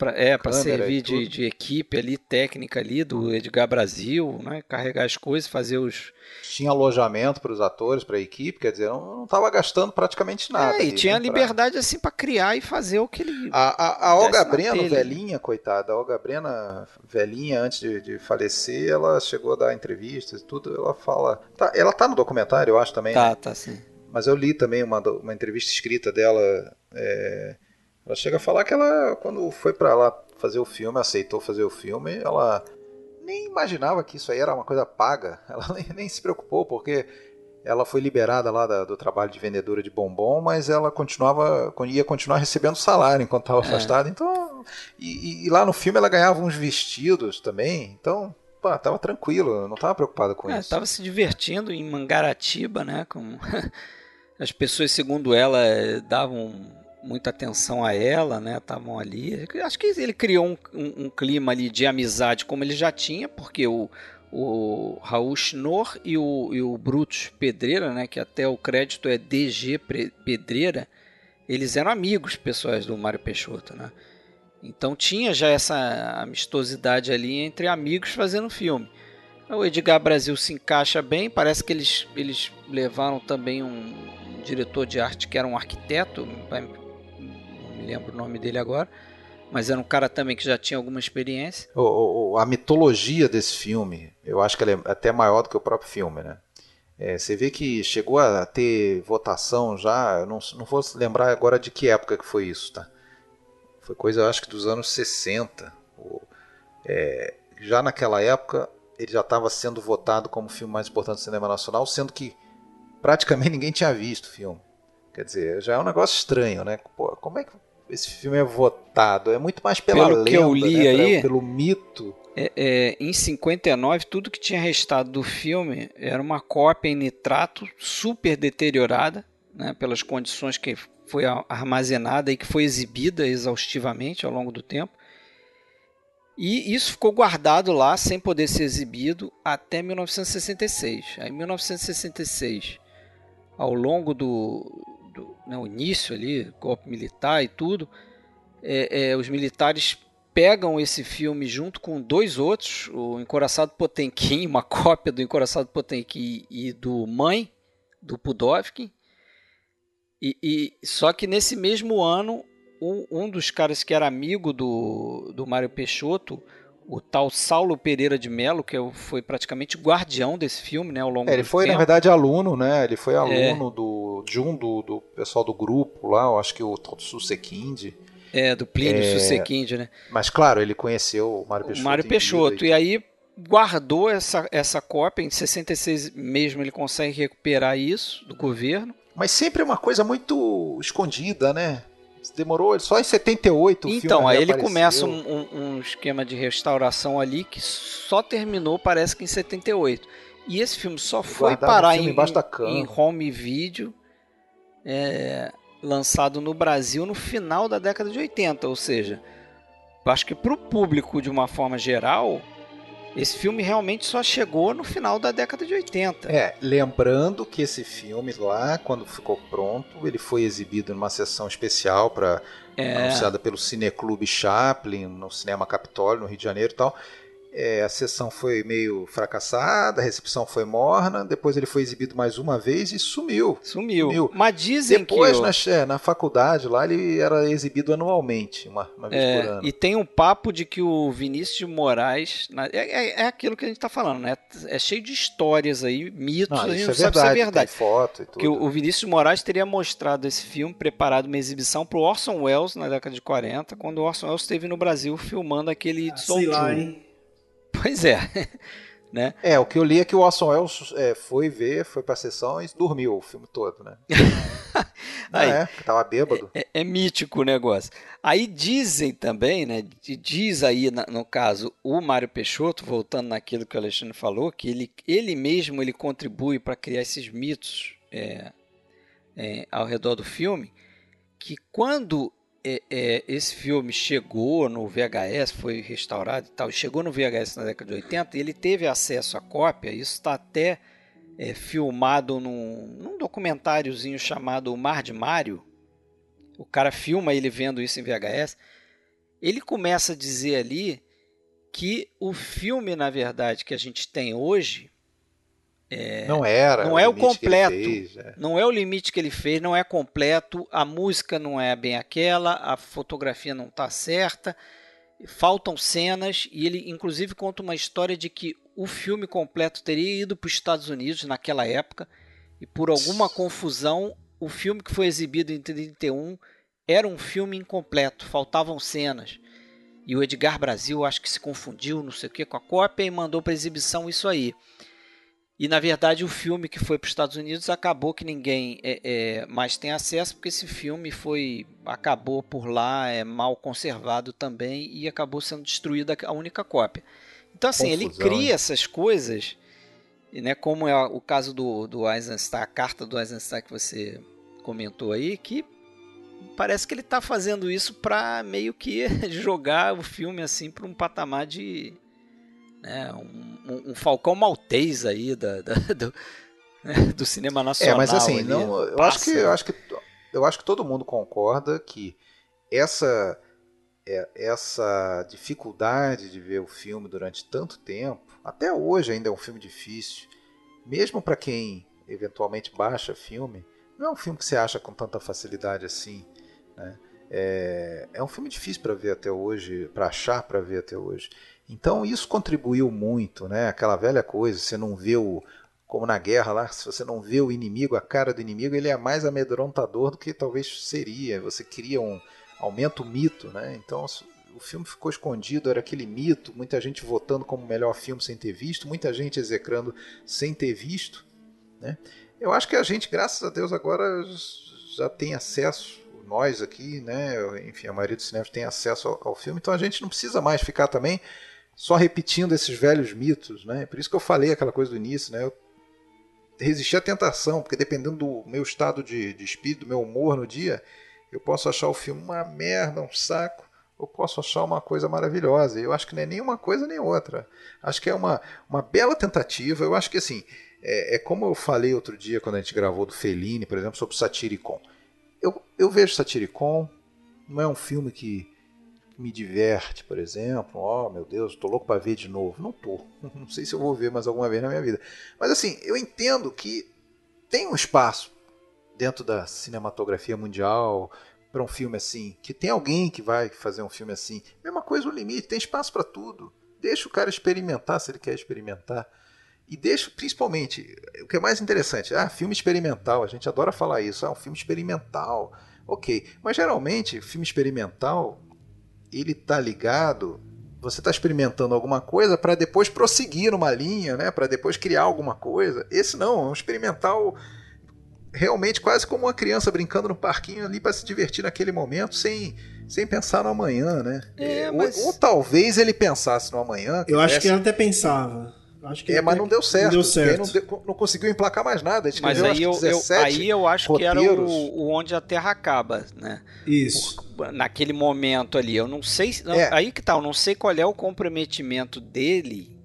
Pra, é, para servir de, de, equipe ali, técnica ali do Edgar Brasil, né? Carregar as coisas, fazer os. Tinha alojamento para os atores, para a equipe, quer dizer, não estava gastando praticamente nada. É, e ali, tinha né, liberdade pra... assim para criar e fazer o que ele. A, a, a Olga Breno, velhinha, coitada, a Olga Brena, velhinha, antes de, de, falecer, ela chegou a dar entrevistas e tudo, ela fala. Tá, ela tá no documentário, eu acho também. Tá, né? tá sim. Mas eu li também uma, uma entrevista escrita dela. É, ela chega a falar que ela, quando foi para lá fazer o filme, aceitou fazer o filme, ela nem imaginava que isso aí era uma coisa paga. Ela nem, nem se preocupou, porque ela foi liberada lá da, do trabalho de vendedora de bombom, mas ela continuava ia continuar recebendo salário enquanto estava é. afastada. Então, e, e, lá no filme ela ganhava uns vestidos também. Então, pá, tava tranquilo, não estava preocupada com é, isso. Estava se divertindo em Mangaratiba, né? Com as pessoas, segundo ela, davam muita atenção a ela, né? Estavam ali. Acho que ele criou um, um, um, clima ali de amizade, como ele já tinha, porque o, o Raul Schnorr e o, e o Brutus Pedreira, né? Que até o crédito é DG Pedreira, eles eram amigos pessoais do Mário Peixoto, né? Então tinha já essa amistosidade ali entre amigos fazendo filme. O Edgar Brasil se encaixa bem, parece que eles, eles levaram também um, um diretor de arte que era um arquiteto, me lembro o nome dele agora, mas era um cara também que já tinha alguma experiência. O, o, a mitologia desse filme, eu acho que ela é até maior do que o próprio filme, né? É, você vê que chegou a ter votação já, não, não vou lembrar agora de que época que foi isso, tá? Foi coisa, eu acho que dos anos 60. É, já naquela época, ele já estava sendo votado como o filme mais importante do cinema nacional, sendo que praticamente ninguém tinha visto o filme. Quer dizer, já é um negócio estranho, né? Pô, como é que esse filme é votado. É muito mais pela Pelo lenda, que eu li né? aí, pelo mito. É, é, em 59, tudo que tinha restado do filme era uma cópia em nitrato super deteriorada, né, pelas condições que foi armazenada e que foi exibida exaustivamente ao longo do tempo. E isso ficou guardado lá sem poder ser exibido até 1966. Aí, em 1966, ao longo do, do né, o início ali, golpe militar e tudo, é, é, os militares pegam esse filme junto com dois outros, o Encoraçado Potemkin, uma cópia do Encoraçado Potemkin e do Mãe, do Pudovkin. E, e, só que nesse mesmo ano, um, um, dos caras que era amigo do, do Mário Peixoto, o tal Saulo Pereira de Melo, que é foi praticamente guardião desse filme, né, ao longo é, Ele foi, tempo. na verdade, aluno, né? Ele foi aluno é. do, de um do, do pessoal do grupo lá, eu acho que o tal Susequinde. É, do Plínio é, Susequinde, né? Mas, claro, ele conheceu o Mário Peixoto. O Mário Peixoto, e... e aí guardou essa, essa cópia, em 66 mesmo ele consegue recuperar isso do governo. Mas sempre é uma coisa muito escondida, né? Demorou só em 78 o Então, aí ele começa um, um, um, esquema de restauração ali que só terminou, parece que em 78. E esse filme só foi parar em, em, home video é, lançado no Brasil no final da década de 80. Ou seja, acho que para o público, de uma forma geral, esse filme realmente só chegou no final da década de 80. É, lembrando que esse filme lá, quando ficou pronto, ele foi exibido numa sessão especial para é. anunciada pelo Cineclube Chaplin no Cinema Capitólio no Rio de Janeiro e tal. É, a sessão foi meio fracassada, a recepção foi morna, depois ele foi exibido mais uma vez e sumiu. Sumiu. sumiu. Mas dizem depois, que. Depois, na, é, na faculdade, lá ele era exibido anualmente, uma, uma vez é, por ano. E tem um papo de que o Vinícius de Moraes. É, é, é aquilo que a gente está falando, né? É cheio de histórias aí, mitos, não, a gente não sabe verdade, se é verdade. Tem foto e tudo. Que o, o Vinícius de Moraes teria mostrado esse filme, preparado uma exibição para o Orson Welles na década de 40, quando o Orson Welles esteve no Brasil filmando aquele ah, Sei lá, hein? Pois é. né? É, o que eu li é que o Orson Welles é, foi ver, foi pra sessão e dormiu o filme todo, né? Aí, é, tava bêbado. É, é, é, mítico o negócio. Aí dizem também, né? Diz aí, no caso, o Mário Peixoto, voltando naquilo que o Alexandre falou, que ele, ele mesmo ele contribui para criar esses mitos é, é, ao redor do filme, que quando é, é, esse filme chegou no VHS, foi restaurado e tal, chegou no VHS na década de 80, e ele teve acesso à cópia, isso está até é, filmado num, num documentáriozinho chamado O Mar de Mário. O cara filma ele vendo isso em VHS. Ele começa a dizer ali que o filme, na verdade, que a gente tem hoje, é, não era. Não é o completo. Fez, é. Não é o limite que ele fez, não é completo. A música não é bem aquela, a fotografia não está certa, faltam cenas e ele, inclusive, conta uma história de que o filme completo teria ido para os Estados Unidos naquela época e por alguma confusão o filme que foi exibido em 31 era um filme incompleto, faltavam cenas. E o Edgar Brasil acho que se confundiu, não sei o que, com a cópia e mandou para exibição isso aí. E na verdade o filme que foi para os Estados Unidos acabou que ninguém é, é, mais tem acesso porque esse filme foi acabou por lá é mal conservado também e acabou sendo destruída a única cópia. Então assim Confusão, ele cria essas coisas, né? Como é o caso do do Eisenstein, a carta do Eisenstein que você comentou aí, que parece que ele está fazendo isso para meio que jogar o filme assim para um patamar de né, um, um, Falcão Maltês aí da, da do, né, do, cinema nacional. É, mas assim, não, eu, acho que, eu, acho que, eu acho que todo mundo concorda que essa, é, essa dificuldade de ver o filme durante tanto tempo, até hoje ainda é um filme difícil, mesmo para quem eventualmente baixa filme, não é um filme que você acha com tanta facilidade assim. Né? É, é um filme difícil para ver até hoje, para achar para ver até hoje. Então isso contribuiu muito, né? Aquela velha coisa, você não vê o como na guerra lá, se você não vê o inimigo, a cara do inimigo, ele é mais amedrontador do que talvez seria. Você cria um aumenta o mito, né? Então o filme ficou escondido, era aquele mito, muita gente votando como melhor filme sem ter visto, muita gente execrando sem ter visto, né? Eu acho que a gente, graças a Deus, agora já tem acesso, nós aqui, né? Enfim, a maioria dos cinemas tem acesso ao, ao filme, então a gente não precisa mais ficar também só repetindo esses velhos mitos, né? Por isso que eu falei aquela coisa do início, né? Eu resisti à tentação, porque dependendo do meu estado de, de espírito, do meu humor no dia, eu posso achar o filme uma merda, um saco, ou posso achar uma coisa maravilhosa. Eu acho que não é nem uma coisa nem outra. Acho que é uma, uma bela tentativa. Eu acho que assim, é, é como eu falei outro dia quando a gente gravou do Fellini, por exemplo, sobre Satiricon. Eu, eu vejo Satiricon, não é um filme que me diverte, por exemplo. Oh, meu Deus, tô louco para ver de novo. Não tô. Não sei se eu vou ver mais alguma vez na minha vida. Mas assim, eu entendo que tem um espaço dentro da cinematografia mundial para um filme assim, que tem alguém que vai fazer um filme assim. Mesma coisa o limite, tem espaço para tudo. Deixa o cara experimentar se ele quer experimentar. E deixa, principalmente, o que é mais interessante, ah, filme experimental, a gente adora falar isso, ah, um filme experimental. Ok, mas geralmente, filme experimental, ele tá ligado, você está experimentando alguma coisa para depois prosseguir numa linha, né? para depois criar alguma coisa. Esse não, é um experimental realmente quase como uma criança brincando no parquinho ali para se divertir naquele momento, sem, sem pensar no amanhã, né? É, mas... ou, ou, talvez ele pensasse no amanhã. Eu acho que ele até pensava. Acho que é, mas não deu certo. Não, deu certo. Não, deu, não, conseguiu emplacar mais nada. Mas aí eu, eu, aí eu acho roteiros. que era o, o, onde a Terra acaba, né? Isso. Por, naquele momento ali. Eu não sei. É. Aí que tá, eu não sei qual é o comprometimento dele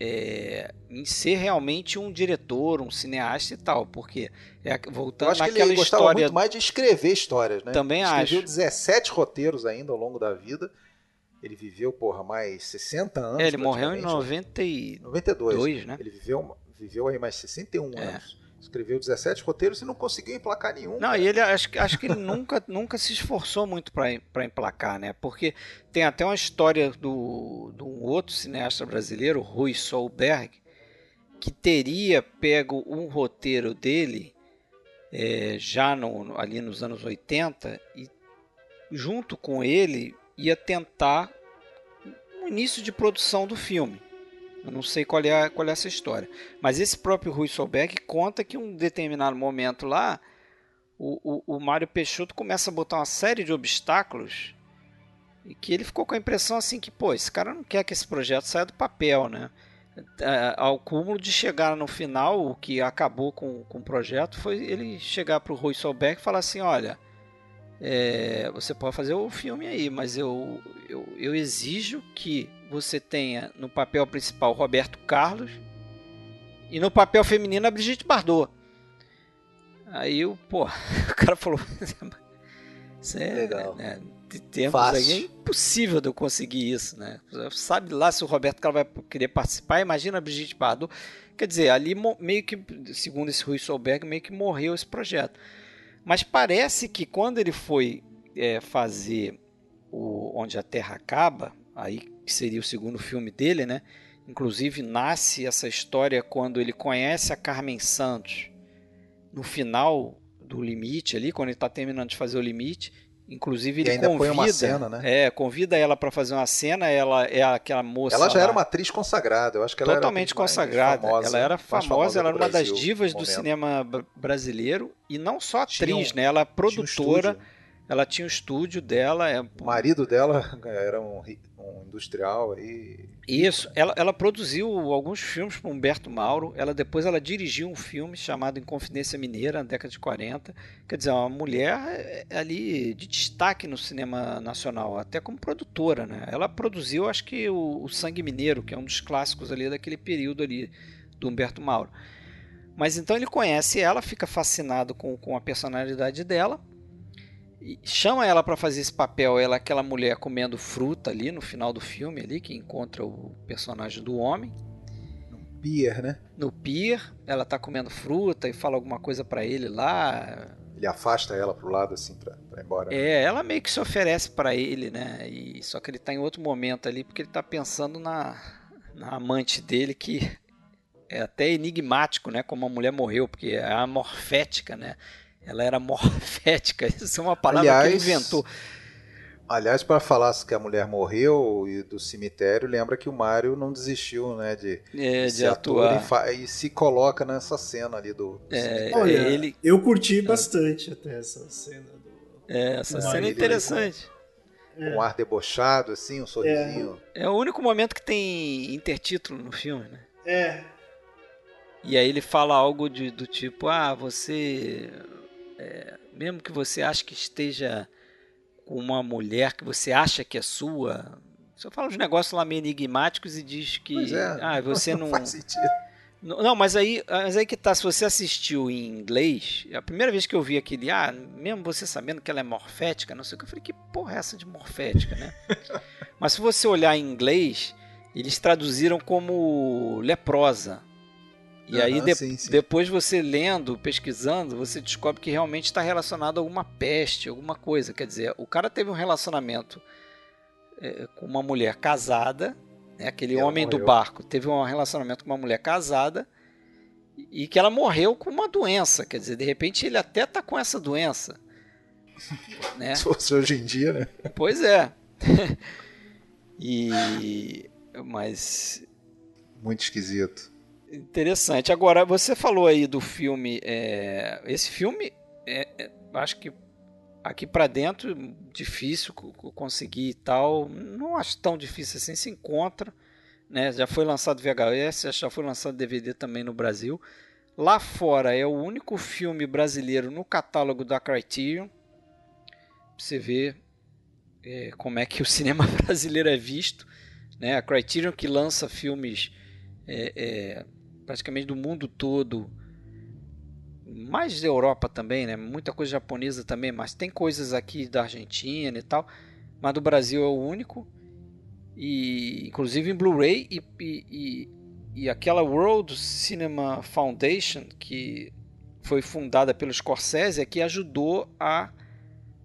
é, em ser realmente um diretor, um cineasta e tal, porque é, voltando Eu acho naquela que ele gostava história muito mais de escrever histórias, né? Também Escreveu acho. Escreveu 17 roteiros ainda ao longo da vida. Ele viveu, porra, mais 60 anos. É, ele morreu em 90 e... 92. Dois, né? Ele viveu, viveu aí mais 61 é. anos. Escreveu 17 roteiros e não conseguiu emplacar nenhum. Não, cara. e ele acho, acho que ele nunca, nunca se esforçou muito para emplacar, né? Porque tem até uma história do, de um outro cineasta brasileiro, Rui Solberg, que teria pego um roteiro dele é, já no, ali nos anos 80 e junto com ele ia tentar o início de produção do filme. Eu não sei qual é, qual é essa história. Mas esse próprio Rui Solbeck conta que em um determinado momento lá, o, o, o Mário Peixoto começa a botar uma série de obstáculos e que ele ficou com a impressão assim que, pô, esse cara não quer que esse projeto saia do papel, né? É, ao cúmulo de chegar no final, o que acabou com, com o projeto foi ele chegar para o Rui Solbeck e falar assim, olha, é, você pode fazer o filme aí, mas eu, eu, eu exijo que você tenha no papel principal Roberto Carlos e no papel feminino a Brigitte Bardot. Aí o, pô, o cara falou, isso é, Legal. Né, de tempos aí, é impossível de eu conseguir isso, né? Sabe lá se o Roberto Carlos vai querer participar, imagina a Brigitte Bardot. Quer dizer, ali meio que, segundo esse Rui Solberg, meio que morreu esse projeto. Mas parece que quando ele foi é, fazer o Onde a Terra Acaba, aí que seria o segundo filme dele, né? Inclusive nasce essa história quando ele conhece a Carmen Santos no final do Limite ali, quando ele está terminando de fazer o Limite. Inclusive ele ainda convida, uma cena, né? É, convida ela para fazer uma cena. Ela é aquela moça. Ela já lá, era uma atriz consagrada. Eu acho que ela totalmente era consagrada. Famosa, ela era famosa, famosa ela era uma Brasil, das divas do cinema brasileiro e não só atriz, né? Ela é produtora. Um ela tinha o estúdio dela. É... O marido dela era um, um industrial aí. Isso, ela, ela produziu alguns filmes para Humberto Mauro. Ela depois ela dirigiu um filme chamado Inconfidência Mineira, na década de 40. Quer dizer, uma mulher é, é ali de destaque no cinema nacional, até como produtora, né? Ela produziu, acho que o, o Sangue Mineiro, que é um dos clássicos ali daquele período ali do Humberto Mauro. Mas então ele conhece ela, fica fascinado com, com a personalidade dela chama ela para fazer esse papel, ela aquela mulher comendo fruta ali no final do filme ali que encontra o personagem do homem no pier, né? No pier, ela tá comendo fruta e fala alguma coisa para ele lá. Ele afasta ela pro lado assim para ir embora. É, ela meio que se oferece para ele, né? E só que ele tá em outro momento ali porque ele tá pensando na, na amante dele que é até enigmático, né? Como a mulher morreu, porque é amorfética, né? Ela era morfética, isso é uma palavra aliás, que ele inventou. Aliás, para falar que a mulher morreu e do cemitério, lembra que o Mário não desistiu, né, de, é, de, de atuar e, e, se coloca nessa cena ali do. É, Olha, ele... eu curti bastante até essa cena. Do... É, essa cena é interessante. Com, é. um ar debochado, assim, um sorrisinho. É. é o único momento que tem intertítulo no filme, né? É. E aí ele fala algo de, do tipo, ah, você é, mesmo que você ache que esteja com uma mulher que você acha que é sua, você fala uns negócios lá meio enigmáticos e diz que é, ah, você não, não faz sentido. Não, mas aí, mas aí que tá, se você assistiu em inglês, a primeira vez que eu vi aquele, ah, mesmo você sabendo que ela é morfética, não sei o que, eu falei, que porra é essa de morfética, né? mas se você olhar em inglês, eles traduziram como leprosa. E uhum, aí de, sim, sim. depois você lendo, pesquisando, você descobre que realmente está relacionado a alguma peste, alguma coisa. Quer dizer, o cara teve um relacionamento é, com uma mulher casada, né, aquele homem morreu. do barco teve um relacionamento com uma mulher casada e que ela morreu com uma doença. Quer dizer, de repente ele até tá com essa doença. né? Se fosse hoje em dia, né? Pois é. e mas muito esquisito. Interessante. Agora, você falou aí do filme. É... Esse filme, é... é acho que aqui para dentro, difícil conseguir e tal. Não acho tão difícil assim. Se encontra. Né? Já foi lançado VHS, já foi lançado DVD também no Brasil. Lá fora é o único filme brasileiro no catálogo da Criterion. Pra você ver é, como é que o cinema brasileiro é visto. Né? A Criterion que lança filmes é, é, praticamente do mundo todo, mais da Europa também, né? Muita coisa japonesa também, mas tem coisas aqui da Argentina e tal, mas do Brasil é o único. E inclusive em Blu-ray e, e, e, aquela World Cinema Foundation que foi fundada pelo Scorsese é que ajudou a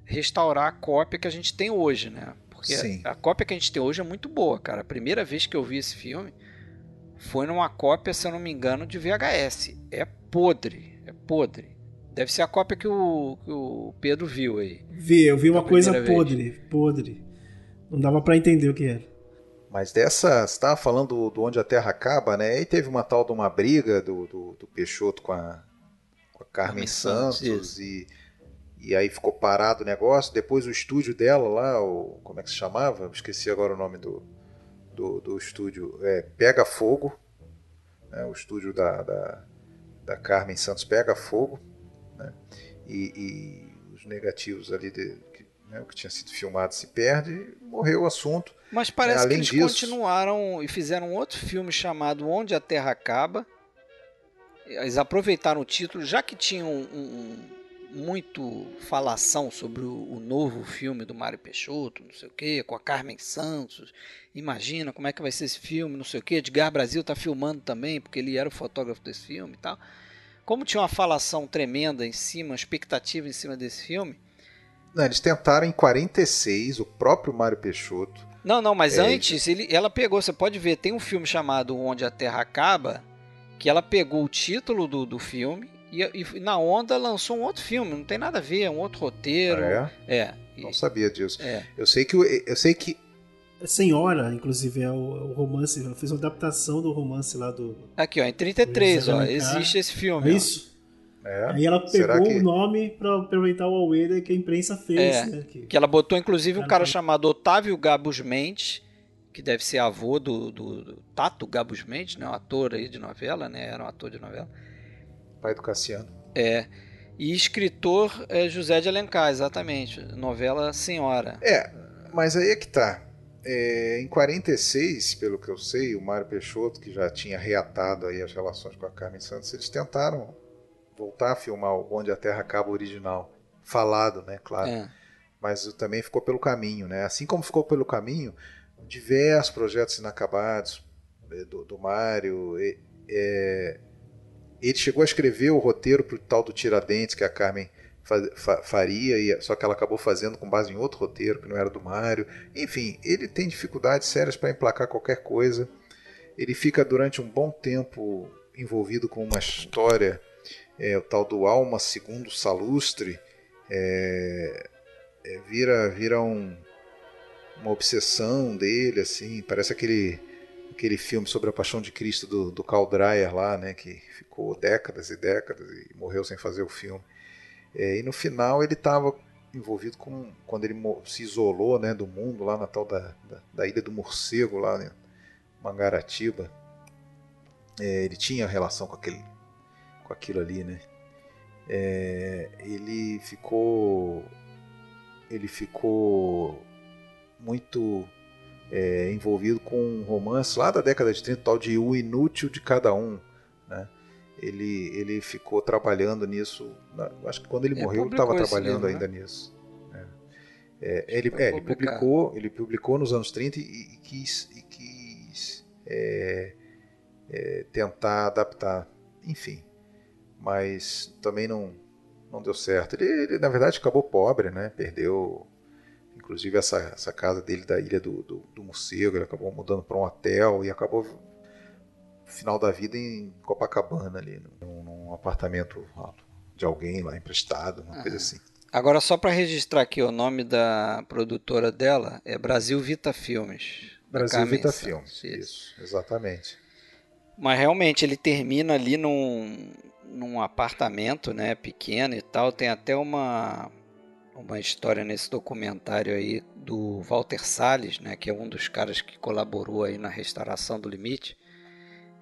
restaurar a cópia que a gente tem hoje, né? Porque Sim. a, a cópia que a gente tem hoje é muito boa, cara. A primeira vez que eu vi esse filme, foi numa cópia, se eu não me engano, de VHS. É podre, é podre. Deve ser a cópia que o, que o Pedro viu aí. Vi, eu vi uma coisa podre, vez. podre. Não dava para entender o que era. Mas dessa, você estava falando do, Onde a Terra Acaba, né? Aí teve uma tal de uma briga do, do, do Peixoto com a, com a Carmen, Carmen Santos, Santos e, e aí ficou parado o negócio. Depois o estúdio dela lá, o, como é que se chamava? Esqueci agora o nome do, do, do estúdio é, pega fogo, né, o estúdio da, da, da, Carmen Santos pega fogo, né, e, e, os negativos ali de, que, né, o que tinha sido filmado se perde, morreu o assunto. Mas parece é, que eles disso, continuaram e fizeram outro filme chamado Onde a Terra Acaba. Eles aproveitaram o título, já que tinham um, um muito falação sobre o, o, novo filme do Mário Peixoto, não sei o que, com a Carmen Santos. Imagina como é que vai ser esse filme, não sei o que. Edgar Brasil está filmando também, porque ele era o fotógrafo desse filme e tal. Como tinha uma falação tremenda em cima, uma expectativa em cima desse filme. Não, eles tentaram em 46, o próprio Mário Peixoto. Não, não, mas é... antes ele, ela pegou, você pode ver, tem um filme chamado Onde a Terra Acaba, que ela pegou o título do, do filme e, e, na onda lançou um outro filme, não tem nada a ver, é um outro roteiro. Ah, é? É. Não sabia disso. É. Eu sei que eu sei que Senhora, inclusive, é o, é o, romance, ela fez uma adaptação do romance lá do. Aqui, ó, em 33, ó, existe esse filme. É isso? É. Aí ela pegou que... o nome para aproveitar o Almeida que a imprensa fez. É, né? que... que... ela botou, inclusive, um cara chamado Otávio Gabus Mendes, que deve ser avô do, do, do Tato Gabus Mendes, né? Um ator aí de novela, né? Era um ator de novela pai do Cassiano. É. E escritor é José de Alencar, exatamente. Novela Senhora. É, mas aí é que tá. É, em 46, pelo que eu sei, o Mário Peixoto, que já tinha reatado aí as relações com a Carmen Santos, eles tentaram voltar a filmar o Onde a Terra Acaba original. Falado, né, claro. É. Mas também ficou pelo caminho, né? Assim como ficou pelo caminho, diversos projetos inacabados é, do, do Mário. É, ele chegou a escrever o roteiro para o tal do Tiradentes que a Carmen faria, e, só que ela acabou fazendo com base em outro roteiro que não era do Mário. Enfim, ele tem dificuldades sérias para emplacar qualquer coisa. Ele fica durante um bom tempo envolvido com uma história, é, o tal do Alma Segundo Salustre, é, é, vira, vira um, uma obsessão dele, assim, parece aquele aquele filme sobre a Paixão de Cristo do, do Dreyer lá, né, que ficou décadas e décadas e morreu sem fazer o filme. É, e no final ele estava envolvido com quando ele se isolou, né, do mundo lá na tal da, da, da ilha do morcego lá, né, Mangaratiba. É, ele tinha relação com aquele, com aquilo ali, né? É, ele ficou, ele ficou muito é, envolvido com um romance lá da década de 30, tal de O Inútil de Cada Um. Né? Ele, ele ficou trabalhando nisso. Acho que quando ele, ele morreu, ele estava trabalhando livro, ainda né? nisso. Né? É, ele, é, ele, publicou, ele publicou nos anos 30 e, e quis, e quis é, é, tentar adaptar. Enfim. Mas também não, não deu certo. Ele, ele, na verdade, acabou pobre, né? Perdeu Inclusive essa, essa casa dele da ilha do, do, do morcego, ele acabou mudando para um hotel e acabou final da vida em Copacabana ali, num, num apartamento de alguém lá emprestado, uma coisa assim. Agora só para registrar aqui o nome da produtora dela é Brasil Vita Filmes. Brasil Vita Filmes, isso. isso, exatamente. Mas realmente ele termina ali num, num apartamento, né, pequeno e tal. Tem até uma uma história nesse documentário aí do Walter Salles, né, que é um dos caras que colaborou aí na restauração do Limite.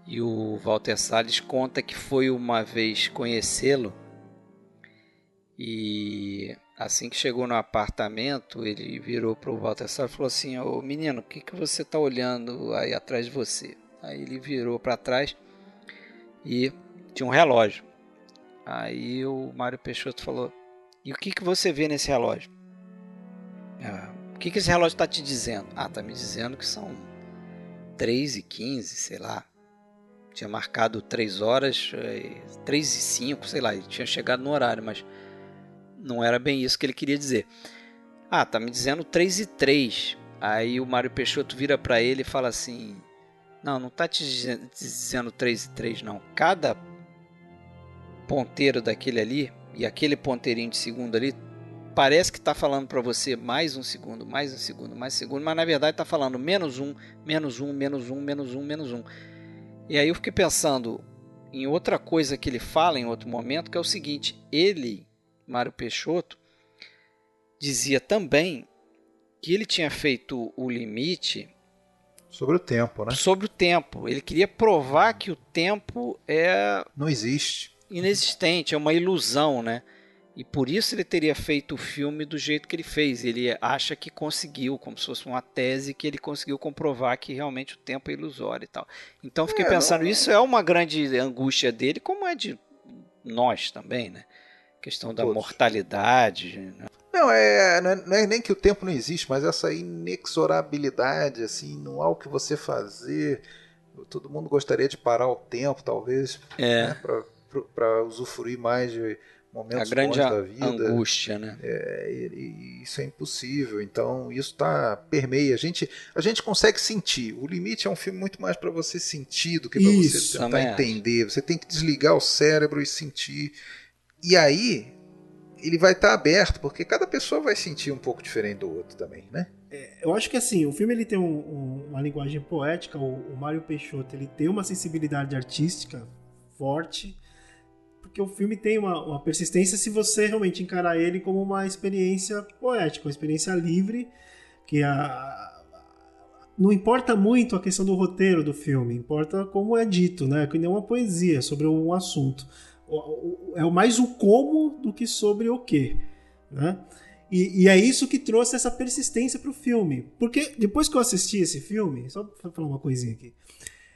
E o Walter Salles conta que foi uma vez conhecê-lo e assim que chegou no apartamento, ele virou para o Walter Salles e falou assim: "Ô menino, o que que você está olhando aí atrás de você?" Aí ele virou para trás e tinha um relógio. Aí o Mário Peixoto falou: e o que, que você vê nesse relógio? Ah, o que, que esse relógio está te dizendo? Ah, está me dizendo que são 3 e 15, sei lá. Tinha marcado 3 horas, 3 e 5, sei lá. Ele tinha chegado no horário, mas não era bem isso que ele queria dizer. Ah, tá me dizendo 3 e 3. Aí o Mário Peixoto vira para ele e fala assim: Não, não tá te dizendo 3 e 3, não. Cada ponteiro daquele ali e aquele ponteirinho de segundo ali parece que está falando para você mais um segundo, mais um segundo, mais um segundo, mas na verdade está falando menos um, menos um, menos um, menos um, menos um. E aí eu fiquei pensando em outra coisa que ele fala em outro momento, que é o seguinte: ele, Mário Peixoto, dizia também que ele tinha feito o limite sobre o tempo, né? Sobre o tempo. Ele queria provar que o tempo é não existe inexistente, é uma ilusão, né? E por isso ele teria feito o filme do jeito que ele fez. Ele acha que conseguiu, como se fosse uma tese, que ele conseguiu comprovar que realmente o tempo é ilusório e tal. Então fiquei é, pensando, não... isso é uma grande angústia dele, como é de nós também, né? A questão da Todos. mortalidade. Né? Não, é, não é, não é nem que o tempo não existe, mas essa inexorabilidade, assim, não há o que você fazer. Todo mundo gostaria de parar o tempo, talvez, é. né, para usufruir mais de momentos a grande bons da vida. angústia, né? É, e, e isso é impossível. Então isso tá permeia. A gente a gente consegue sentir. O limite é um filme muito mais para você sentir do que para você tentar entender. Você tem que desligar o cérebro e sentir. E aí ele vai estar tá aberto, porque cada pessoa vai sentir um pouco diferente do outro também, né? É, eu acho que assim, o filme ele tem um, um, uma linguagem poética, o, o Mário Peixoto ele tem uma sensibilidade artística forte, porque o filme tem uma, uma, persistência se você realmente encarar ele como uma experiência poética, uma experiência livre, que a, não importa muito a questão do roteiro do filme, importa como é dito, né? Que nem uma poesia sobre um assunto. É mais o como do que sobre o que, né? E, e é isso que trouxe essa persistência para o filme. Porque depois que eu assisti esse filme, só para falar uma coisinha aqui,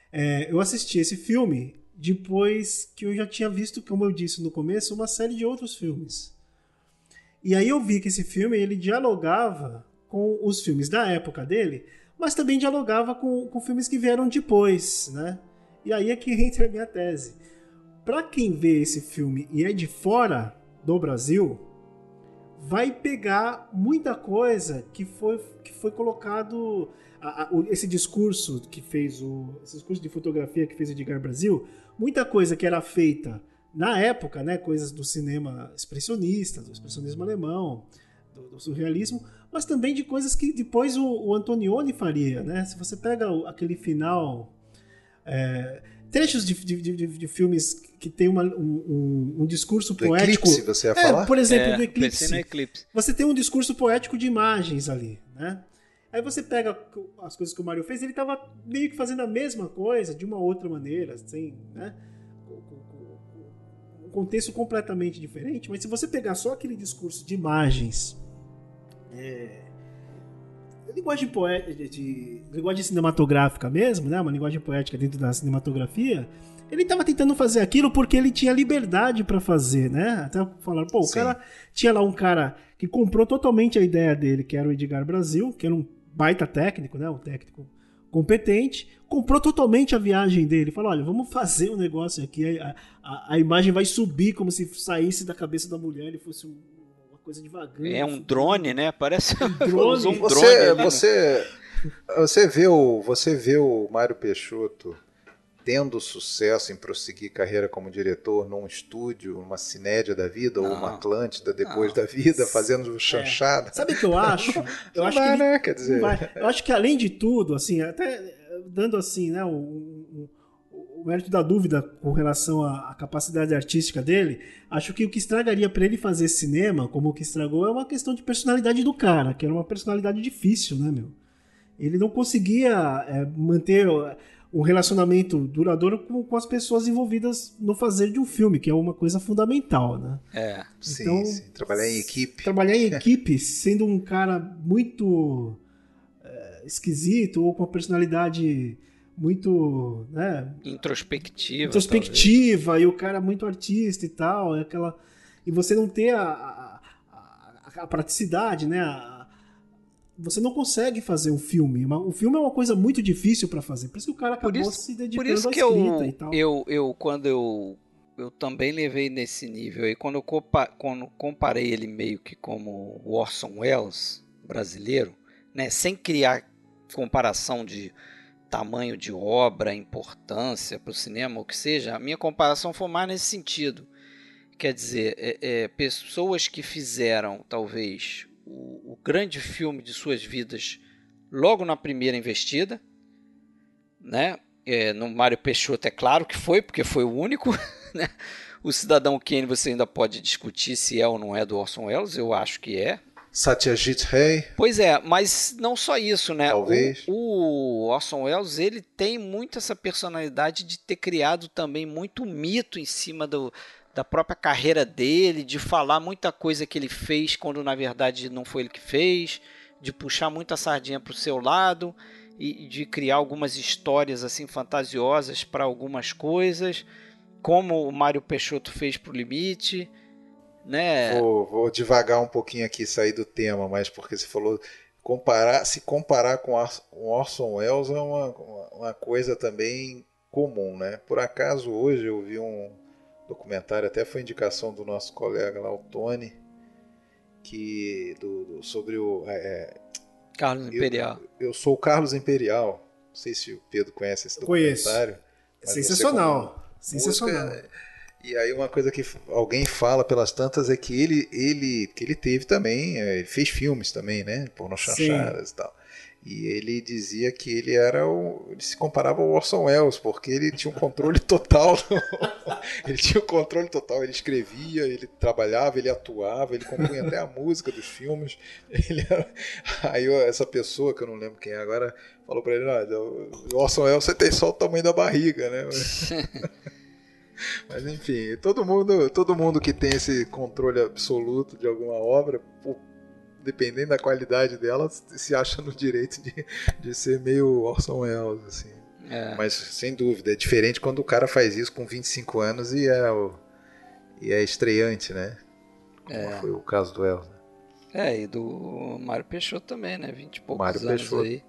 é, eu assisti esse filme depois que eu já tinha visto, como eu disse no começo, uma série de outros filmes. E aí eu vi que esse filme ele dialogava com os filmes da época dele, mas também dialogava com, com filmes que vieram depois, né? E aí é que entra a minha tese. Para quem vê esse filme e é de fora do Brasil, vai pegar muita coisa que foi, que foi colocado. A, a, esse discurso que fez o. Esse discurso de fotografia que fez o Edgar Brasil muita coisa que era feita na época, né, coisas do cinema expressionista, do expressionismo alemão, do, do surrealismo, mas também de coisas que depois o, o Antonioni faria, né? Se você pega o, aquele final, é, trechos de, de, de, de, filmes que tem uma, um, um, discurso do poético, Eclipse, você ia é, falar? por exemplo, é, do Eclipse, Eclipse, você tem um discurso poético de imagens ali, né? Aí você pega as coisas que o Mario fez, ele estava meio que fazendo a mesma coisa de uma outra maneira, assim, né? um contexto completamente diferente, mas se você pegar só aquele discurso de imagens, é, linguagem poética, de, de, linguagem cinematográfica mesmo, né? Uma linguagem poética dentro da cinematografia. Ele estava tentando fazer aquilo porque ele tinha liberdade para fazer, né? Até falaram, pô, o Sim. cara tinha lá um cara que comprou totalmente a ideia dele, que era o Edgar Brasil, que era um baita técnico, né? Um técnico competente, comprou totalmente a viagem dele. Falou: olha, vamos fazer um negócio aqui. A, a, a imagem vai subir como se saísse da cabeça da mulher e fosse um- uma coisa devagar. É um drone, né? Parece drone. usou um Você, drone. ali, né? você, você vê o, você vê o Mário Peixoto tendo sucesso em prosseguir carreira como diretor num estúdio, numa cinédia da vida ou Não. uma Atlântida depois Não. da vida, fazendo chanchada. Sabe o que eu acho? Eu Não acho vai, que ele- né? Quer dizer, vai. Eu acho que além de tudo, assim, até dando assim, né, o, o- o mérito da dúvida com relação à, à capacidade artística dele, acho que o que estragaria para ele fazer cinema, como o que estragou, é uma questão de personalidade do cara, que era uma personalidade difícil, né, meu? Ele não conseguia eh, manter um relacionamento duradouro com, com as pessoas envolvidas no fazer de um filme, que é uma coisa fundamental, né? É. sim, então- sim, trabalhar em equipe. trabalhar em equipe sendo um cara muito é, esquisito ou com uma personalidade muito né, Introspectiva. introspectiva e o cara muito artista e tal, é aquela e você não ter a, a, a- a praticidade, né? a- você não consegue fazer um filme. Uma- Um filme é uma coisa muito difícil para fazer. Por isso que o cara Por acabou isso- se Por dedicando isso à que escrita eu, e tal. eu, eu, quando eu, eu também levei nesse nível aí, quando eu compa- quando comparei ele meio que como o Orson Welles brasileiro, né, sem criar comparação de tamanho de obra, importância para o cinema, o que seja, a minha comparação foi mais nesse sentido. Quer dizer, é- é, pessoas que fizeram talvez o, o grande filme de suas vidas logo na primeira investida, né? É, no Mário Peixoto é claro que foi, porque foi o único. Né? O Cidadão Kane você ainda pode discutir se é ou não é do Orson Welles, eu acho que é. Satyajit Ray, Pois é, mas não só isso, né? Talvez. O, o Orson Welles ele tem muito essa personalidade de ter criado também muito mito em cima do, da própria carreira dele, de falar muita coisa que ele fez quando na verdade não foi ele que fez, de puxar muita sardinha para o seu lado e de criar algumas histórias assim fantasiosas para algumas coisas, como o Mário Peixoto fez para o Limite, né? Vou, vou devagar um pouquinho aqui, sair do tema, mas porque você falou comparar, se comparar com Orson Welles é uma, uma coisa também comum, né? Por acaso hoje eu vi um documentário, até foi indicação do nosso colega lá, o Tony, que do, do- sobre o é, Carlos eu- Imperial. Eu, sou o Carlos Imperial. Não sei se o Pedro conhece esse documentário. você Sensacional. Sensacional. Música, e aí uma coisa que alguém fala pelas tantas é que ele ele que ele teve também, é, ele fez filmes também, né, porno chanchadas e tal. E ele dizia que ele era o, ele se comparava ao Orson Welles, porque ele tinha um controle total. ele tinha um controle total, ele escrevia, ele trabalhava, ele atuava, ele compunha até a música dos filmes. Ele era- Aí essa pessoa, que eu não lembro quem é agora, falou pra ele, "Ah, o Orson Welles você tem só o tamanho da barriga, né? Mas enfim, todo mundo, todo mundo que tem esse controle absoluto de alguma obra, dependendo da qualidade dela, se acha no direito de, de ser meio Orson Welles, assim. É. Mas sem dúvida, é diferente quando o cara faz isso com 25 anos e é, o, e é estreante, né? Como É. foi o caso do Welles. né? É, e do Mário Peixoto também, né? 20 e poucos Mário anos Peixoto. aí.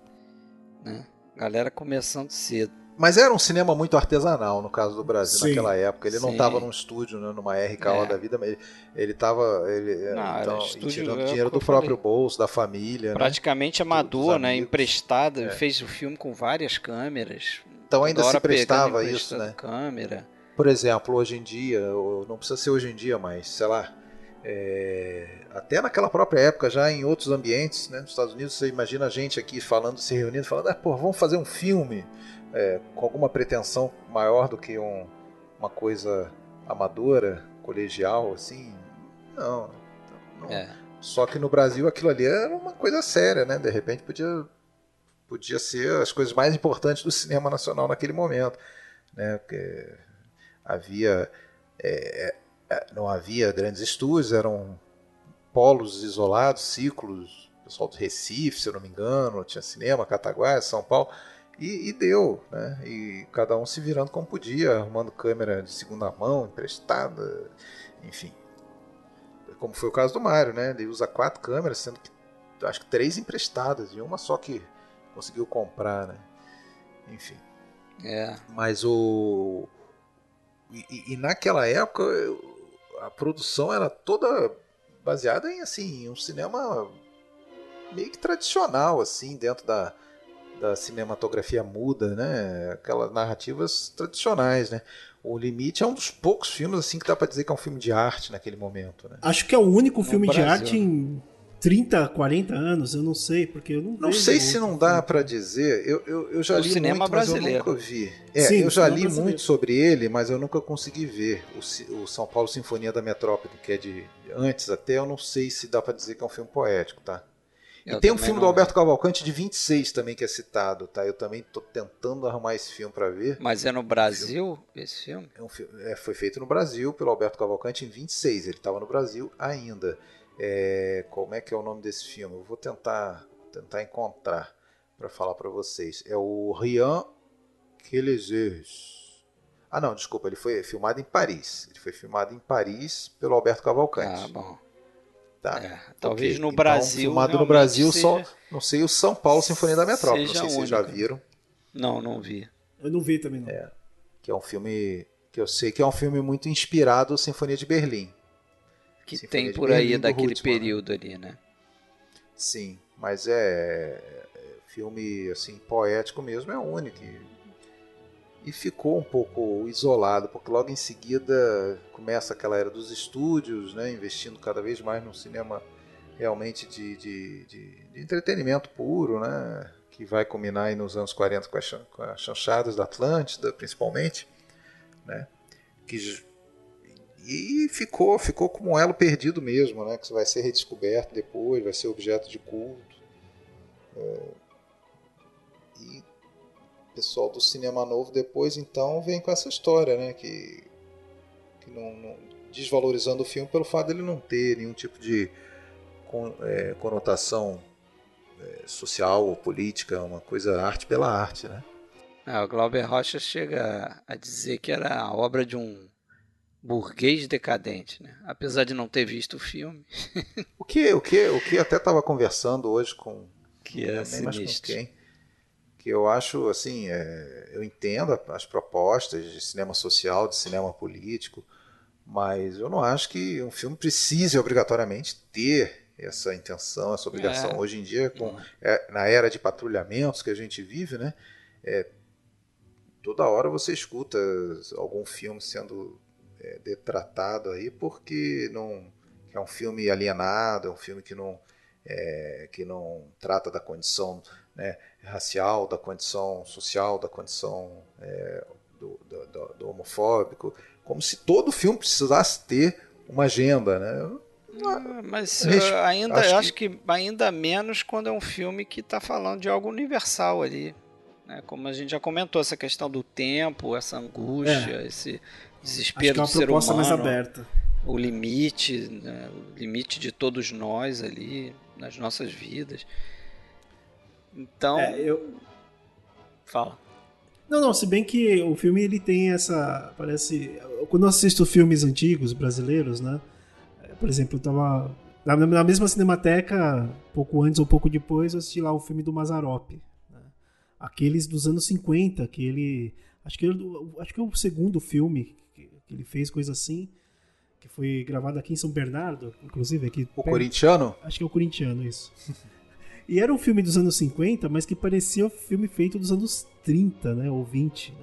Né? Galera começando cedo. Mas era um cinema muito artesanal, no caso do Brasil, Sim. naquela época. Ele não Sim. estava num estúdio, né, numa RK lá É. da vida, mas ele, estava ele, Não, era então, tirando é dinheiro do próprio falei. bolso, da família. né? Praticamente amador, dos né? Emprestado. É. Fez o filme com várias câmeras. Então ainda se prestava isso, né? câmera. Por exemplo, hoje em dia, ou não precisa ser hoje em dia, mas sei lá, é, até naquela própria época, já em outros ambientes, né, nos Estados Unidos, você imagina a gente aqui falando, se reunindo, falando, ah, pô, vamos fazer um filme é, com alguma pretensão maior do que um- uma coisa amadora, colegial, assim. Não. não. É. Só que no Brasil aquilo ali era uma coisa séria, né? De repente podia, podia ser as coisas mais importantes do cinema nacional naquele momento. Né? Porque havia. é, é, não havia grandes estúdios, eram polos isolados, ciclos pessoal do Recife, se eu não me engano, tinha cinema, Cataguá, São Paulo. E, e, deu, né? E cada um se virando como podia, arrumando câmera de segunda mão, emprestada, enfim. Como foi o caso do Mário, né? Ele usa quatro câmeras, sendo que acho que três emprestadas e uma só que conseguiu comprar, né? Enfim. É. Mas o. E, e naquela época a produção era toda baseada em assim, um cinema meio que tradicional, assim, dentro da, da cinematografia muda, né? Aquelas narrativas tradicionais, né? O Limite é um dos poucos filmes assim que dá para dizer que é um filme de arte naquele momento, né? Acho que é o único no filme Brasil, de arte né? em 30, 40 anos, eu não sei, porque eu não Não sei se não dá para dizer. Eu, eu, eu já o li cinema muito, brasileiro. mas eu nunca vi. É, Sim, eu já li brasileiro. muito sobre ele, mas eu nunca consegui ver. O, o, São Paulo Sinfonia da Metrópole, que é de antes até, eu não sei se dá para dizer que é um filme poético, tá? E tem um filme do Alberto Cavalcante de 26 também que é citado, tá? Eu também tô tentando arrumar esse filme para ver. Mas é no Brasil esse filme? É um, é, foi feito no Brasil pelo Alberto Cavalcante em 26. Ele estava no Brasil ainda. É, como é que é o nome desse filme? Eu vou tentar tentar encontrar para falar para vocês. É o Rian Quelezers. Ah, não, desculpa, ele foi filmado em Paris. Ele foi filmado em Paris pelo Alberto Cavalcante. Ah, bom. Tá. É, talvez okay. no então, Brasil. Filmado no Brasil, seja... só. Não sei o São Paulo Sinfonia da Metrópole. Não sei se vocês já viram. Não, não vi. Eu não vi também, não. É, que é um filme. Que eu sei que é um filme muito inspirado em Sinfonia de Berlim. Que Sinfonia tem por Berlim, aí daquele período ali, né? Sim, mas é, é, filme assim poético mesmo, é único e ficou um pouco isolado, porque logo em seguida começa aquela era dos estúdios, né, investindo cada vez mais no cinema realmente de, de, de, de entretenimento puro, né, que vai culminar nos anos 40 com, com as chanchadas da Atlântida, principalmente, né, que, e ficou, ficou como um elo perdido mesmo, né, que vai ser redescoberto depois, vai ser objeto de culto. É, e pessoal do cinema novo depois então vem com essa história, né? Que, que não, não, desvalorizando o filme pelo fato dele não ter nenhum tipo de con, é, conotação é, social ou política, uma coisa arte pela arte, né? Ah, o Glauber Rocha chega a dizer que era a obra de um burguês decadente, né? Apesar de não ter visto o filme. o que, o que, o que até estava conversando hoje com que é sinistro. Com quem? Que eu acho assim, é, eu entendo as propostas de cinema social, de cinema político, mas eu não acho que um filme precise obrigatoriamente ter essa intenção, essa obrigação. É. Hoje em dia, com, é, na era de patrulhamentos que a gente vive, né, é, toda hora você escuta algum filme sendo é, detratado aí porque não é um filme alienado, é um filme que não é, que não trata da condição né, racial, da condição social, da condição é, do, do, do, homofóbico, como se todo filme precisasse ter uma agenda, né? Ah, mas uh, ainda acho, acho que... que... ainda menos quando é um filme que está falando de algo universal ali, né? Como a gente já comentou essa questão do tempo, essa angústia, é. esse desespero acho que é uma proposta mais aberta. O limite, né? o limite de todos nós ali nas nossas vidas. Então. É, eu. Fala. Não, não, se bem que o filme ele tem essa. Parece. Quando eu assisto filmes antigos brasileiros, né? Por exemplo, eu tava. Na, mesma cinemateca, pouco antes ou pouco depois, eu assisti lá o filme do Mazarop. Né? Aqueles dos anos 50, que ele. Acho que, acho que é o segundo filme que, que ele fez, coisa assim que foi gravado aqui em São Bernardo, inclusive aqui. O perto. corintiano? Acho que é o corintiano, isso. E era um filme dos anos 50, mas que parecia um filme feito dos anos 30, né? Ou 20, né?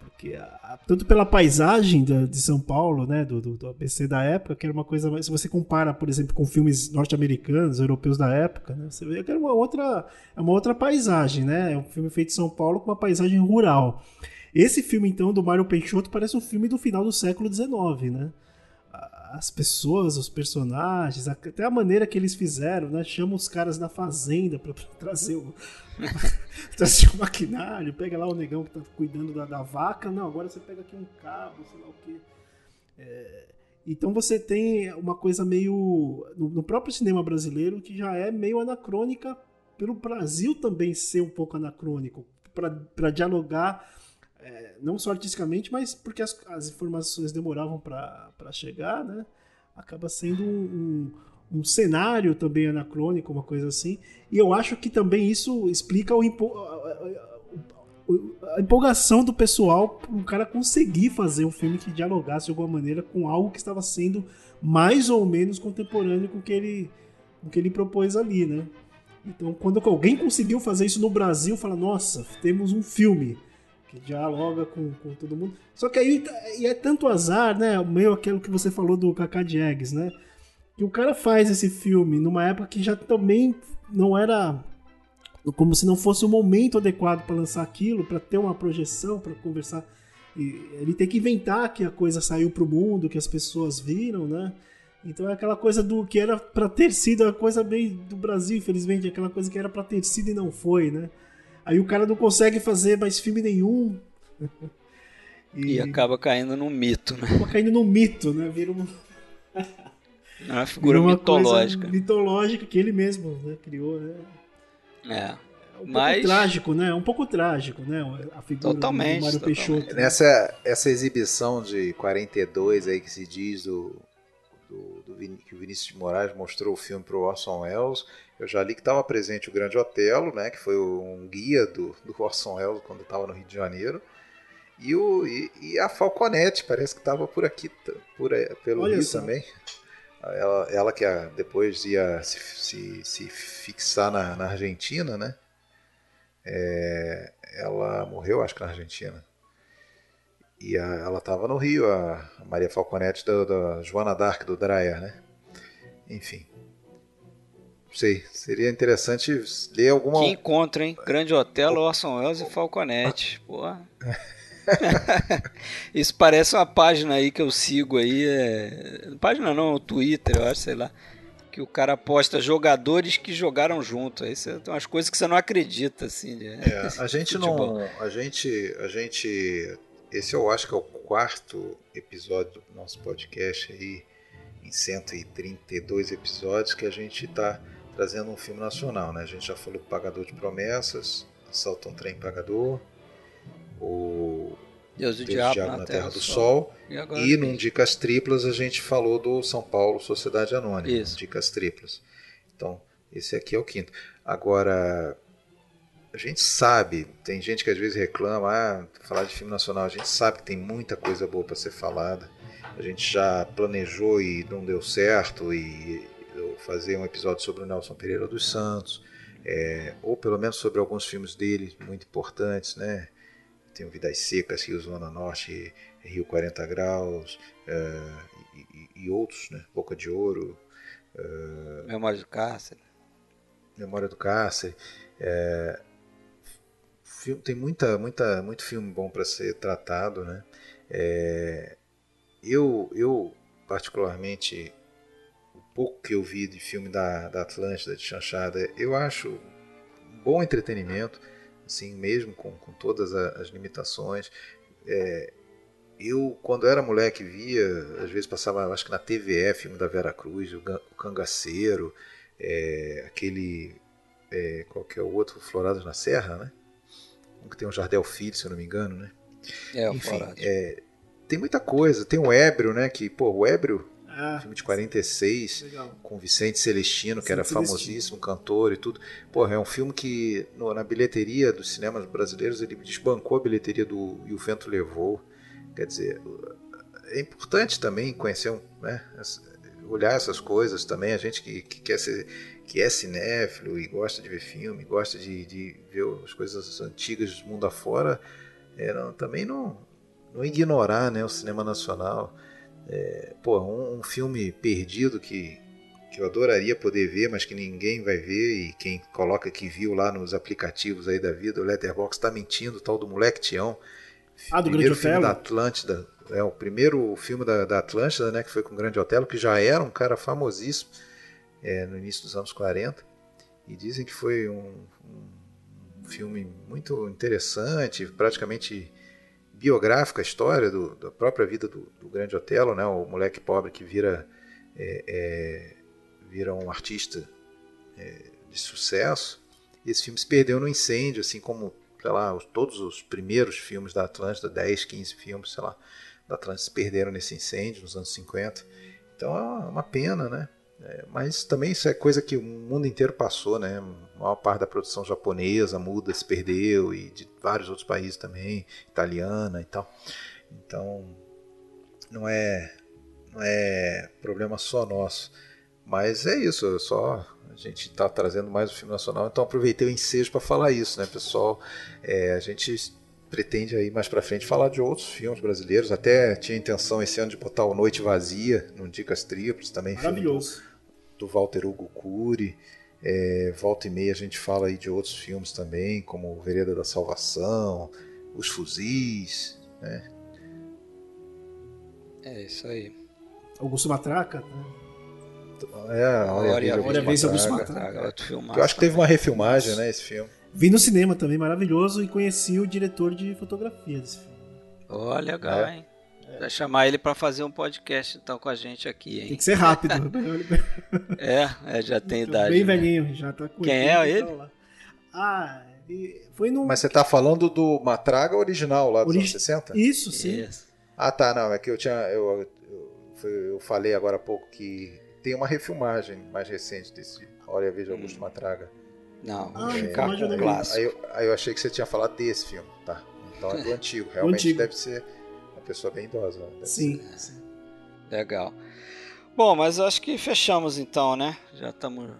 Porque, a, tanto pela paisagem da, de São Paulo, né? Do, do, do, ABC da época, que era uma coisa... Se você compara, por exemplo, com filmes norte-americanos, europeus da época, né? Você vê que era uma outra, é uma outra paisagem, né? É um filme feito em São Paulo com uma paisagem rural. Esse filme, então, do Mário Peixoto, parece um filme do final do século XIX, né? As pessoas, os personagens, até a maneira que eles fizeram, né? Chama os caras da fazenda para trazer o trazer o maquinário, pega lá o negão que tá cuidando da, da, vaca, não, agora você pega aqui um cabo, sei lá o quê. É, Então você tem uma coisa meio. no próprio cinema brasileiro que já é meio anacrônica, pelo Brasil também ser um pouco anacrônico, para dialogar, é, não só artisticamente, mas porque as, as informações demoravam para chegar, né? Acaba sendo um, um, um, cenário também anacrônico, uma coisa assim. E eu acho que também isso explica o, a empolgação do pessoal para um cara conseguir fazer um filme que dialogasse de alguma maneira com algo que estava sendo mais ou menos contemporâneo com o que ele, com o que ele propôs ali, né? Então, quando alguém conseguiu fazer isso no Brasil, fala: Nossa, temos um filme que dialoga com, com todo mundo. Só que aí e é tanto azar, né? Meio aquilo que você falou do Kaká Eggs, né? Que o cara faz esse filme numa época que já também não era como se não fosse o momento adequado para lançar aquilo, para ter uma projeção, para conversar. E ele tem que inventar que a coisa saiu para o mundo, que as pessoas viram, né? Então é aquela coisa do que era para ter sido a coisa bem do Brasil, infelizmente, aquela coisa que era para ter sido e não foi, né? Aí o cara não consegue fazer mais filme nenhum. e... e, acaba caindo num mito, né? Acaba caindo num mito, né? Vira uma, é uma figura uma mitológica. mitológica que ele mesmo né, criou, né? É. Um Mas... pouco trágico, né? Um pouco trágico, né? A figura totalmente, do Mário Peixoto. Nessa essa exibição de 42 aí que se diz do, do, do que o Vinícius de Moraes mostrou o filme para o Orson Welles, eu já li que estava presente o Grande Otelo, né? Que foi um guia do, do Orson Welles quando estava no Rio de Janeiro. E, o, e, e a Falconete, parece que estava por aqui, por, pelo Olha Rio também. Ela, ela que a, depois ia se, se, se fixar na, na, Argentina, né? É, ela morreu, acho que na Argentina. E a, ela estava no Rio, a, Maria Falconetti da, da Joana Dark, do Dreyer, né? Enfim. Não sei, seria interessante ler alguma... Que encontro, hein? Grande Hotel, Orson Welles e Falconetti. Porra. Isso parece uma página aí que eu sigo aí. É... Página não, o Twitter, eu acho, sei lá. Que o cara posta jogadores que jogaram junto. Aí você, tem umas coisas que você não acredita, assim. De... É, a gente não. A gente. A gente. Esse eu acho que é o quarto episódio do nosso podcast aí, em 132 episódios, que a gente está trazendo um filme nacional, né? A gente já falou Pagador de Promessas, Assalto um Trem Pagador, o Deus e o Diabo, Diabo, na, Terra, do Sol. Sol. E, e num Dicas Triplas a gente falou do São Paulo Sociedade Anônima. Isso. Dicas Triplas. Então, esse aqui é o quinto. Agora, a gente sabe, tem gente que às vezes reclama, ah, falar de filme nacional, a gente sabe que tem muita coisa boa para ser falada. A gente já planejou e não deu certo e fazer um episódio sobre o Nelson Pereira dos Santos, é, ou pelo menos sobre alguns filmes dele muito importantes, né? tem o Vidas Secas, Rio Zona Norte, Rio 40 Graus uh, e, e, outros, né? Boca de Ouro. Uh, Memória do Cárcere. Memória do Cárcere. É, tem muita, muita, muito filme bom para ser tratado, né? É, eu, eu particularmente o pouco que eu vi de filme da, da Atlântida, de Chanchada, eu acho um bom entretenimento assim mesmo, com, com todas as limitações. É, eu, quando era moleque, via, às vezes passava, acho que na TVE, filme da Vera Cruz, o, Cangaceiro, é, aquele. É, qual que é o outro? Florados na Serra, né? Um que tem um Jardel Filho, se eu não me engano, né? É, o Enfim, é, tem muita coisa. Tem o Ébrio, né? Que, pô, o Ébrio ah, filme de 46, legal. com Vicente Celestino, que era famosíssimo, cantor e tudo. Porra, é um filme que no, na bilheteria dos cinemas brasileiros ele desbancou a bilheteria do E o Vento Levou. Quer dizer, é importante também conhecer, né, olhar essas coisas também. A gente que, que quer ser que é cinéfilo e gosta de ver filme, gosta de, de ver as coisas antigas do mundo afora, é, não, também não, não ignorar né, o cinema nacional. É, pô, um, um, filme perdido que, que eu adoraria poder ver, mas que ninguém vai ver e quem coloca que viu lá nos aplicativos aí da vida, o Letterboxd está mentindo, o tal do Moleque Tião. Ah, do Grande filme da Atlântida. É o primeiro filme da, da Atlântida, né, que foi com o Grande Otelo, que já era um cara famosíssimo é, no início dos anos 40. E dizem que foi um, um filme muito interessante, praticamente biográfica a história do, da própria vida do, do, grande Otelo, né? O moleque pobre que vira é, é, vira um artista é, de sucesso. Esse filme se perdeu no incêndio, assim como sei lá, todos os primeiros filmes da Atlântida, 10, 15 filmes, sei lá, da Atlântida se perderam nesse incêndio nos anos 50. Então é uma pena, né? É, mas também isso é coisa que o mundo inteiro passou, né? A maior parte da produção japonesa muda, se perdeu, e de vários outros países também, italiana e tal. Então, não é, não é problema só nosso. Mas é isso, só a gente está trazendo mais o filme nacional, então aproveitei o ensejo para falar isso, né, pessoal? É, a gente pretende aí mais para frente falar de outros filmes brasileiros. Até tinha intenção esse ano de botar o Noite Vazia no Dicas Triplos também. Maravilhoso do Walter Hugo Cury. É, volta e meia a gente fala aí de outros filmes também, como Vereda da Salvação, Os Fuzis, né? É isso aí. Augusto Matraca. Né? É, a vez Augusto Matraca. Eu acho que teve uma refilmagem, né, esse filme. Vi no cinema também, maravilhoso, e conheci o diretor de fotografia desse filme. Olha, legal, é. hein? Vai chamar ele para fazer um podcast então com a gente aqui, hein? Tem que ser rápido. é, é, já tem idade. Bem né? velhinho, já tá com Quem é ele? Ah, foi no. Mas você tá falando do Matraga original lá dos Orig... anos 60? Isso, sim. Isso. Ah, tá, não, é que eu tinha. Eu, eu, eu, falei agora há pouco que tem uma refilmagem mais recente desse Olha, veja Augusto hum. Matraga. Não, ah, é, clássico. Aí eu, aí eu achei que você tinha falado desse filme, tá? Então é do antigo, realmente antigo. deve ser pessoa bem idosa. Né? Sim, sim. Legal. Bom, mas acho que fechamos então, né? Já estamos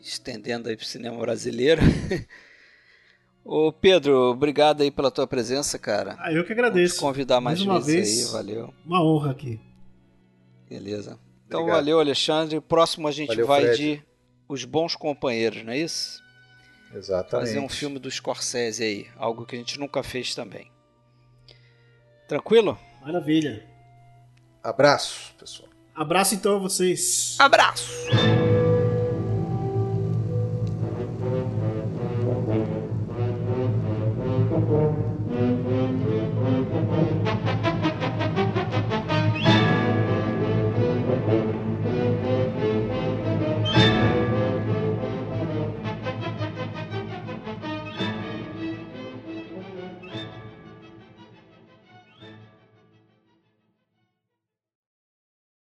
estendendo aí para o cinema brasileiro. Ô Pedro, obrigado aí pela tua presença, cara. Ah, eu que agradeço. Vou te convidar mais, mais uma vez aí, valeu. Uma honra aqui. Beleza. Então obrigado. valeu, Alexandre. Próximo a gente valeu, vai Fred. de Os Bons Companheiros, não é isso? Exatamente. Fazer um filme do Scorsese aí, algo que a gente nunca fez também. Tranquilo? Maravilha. Abraço, pessoal. Abraço então a vocês. Abraço.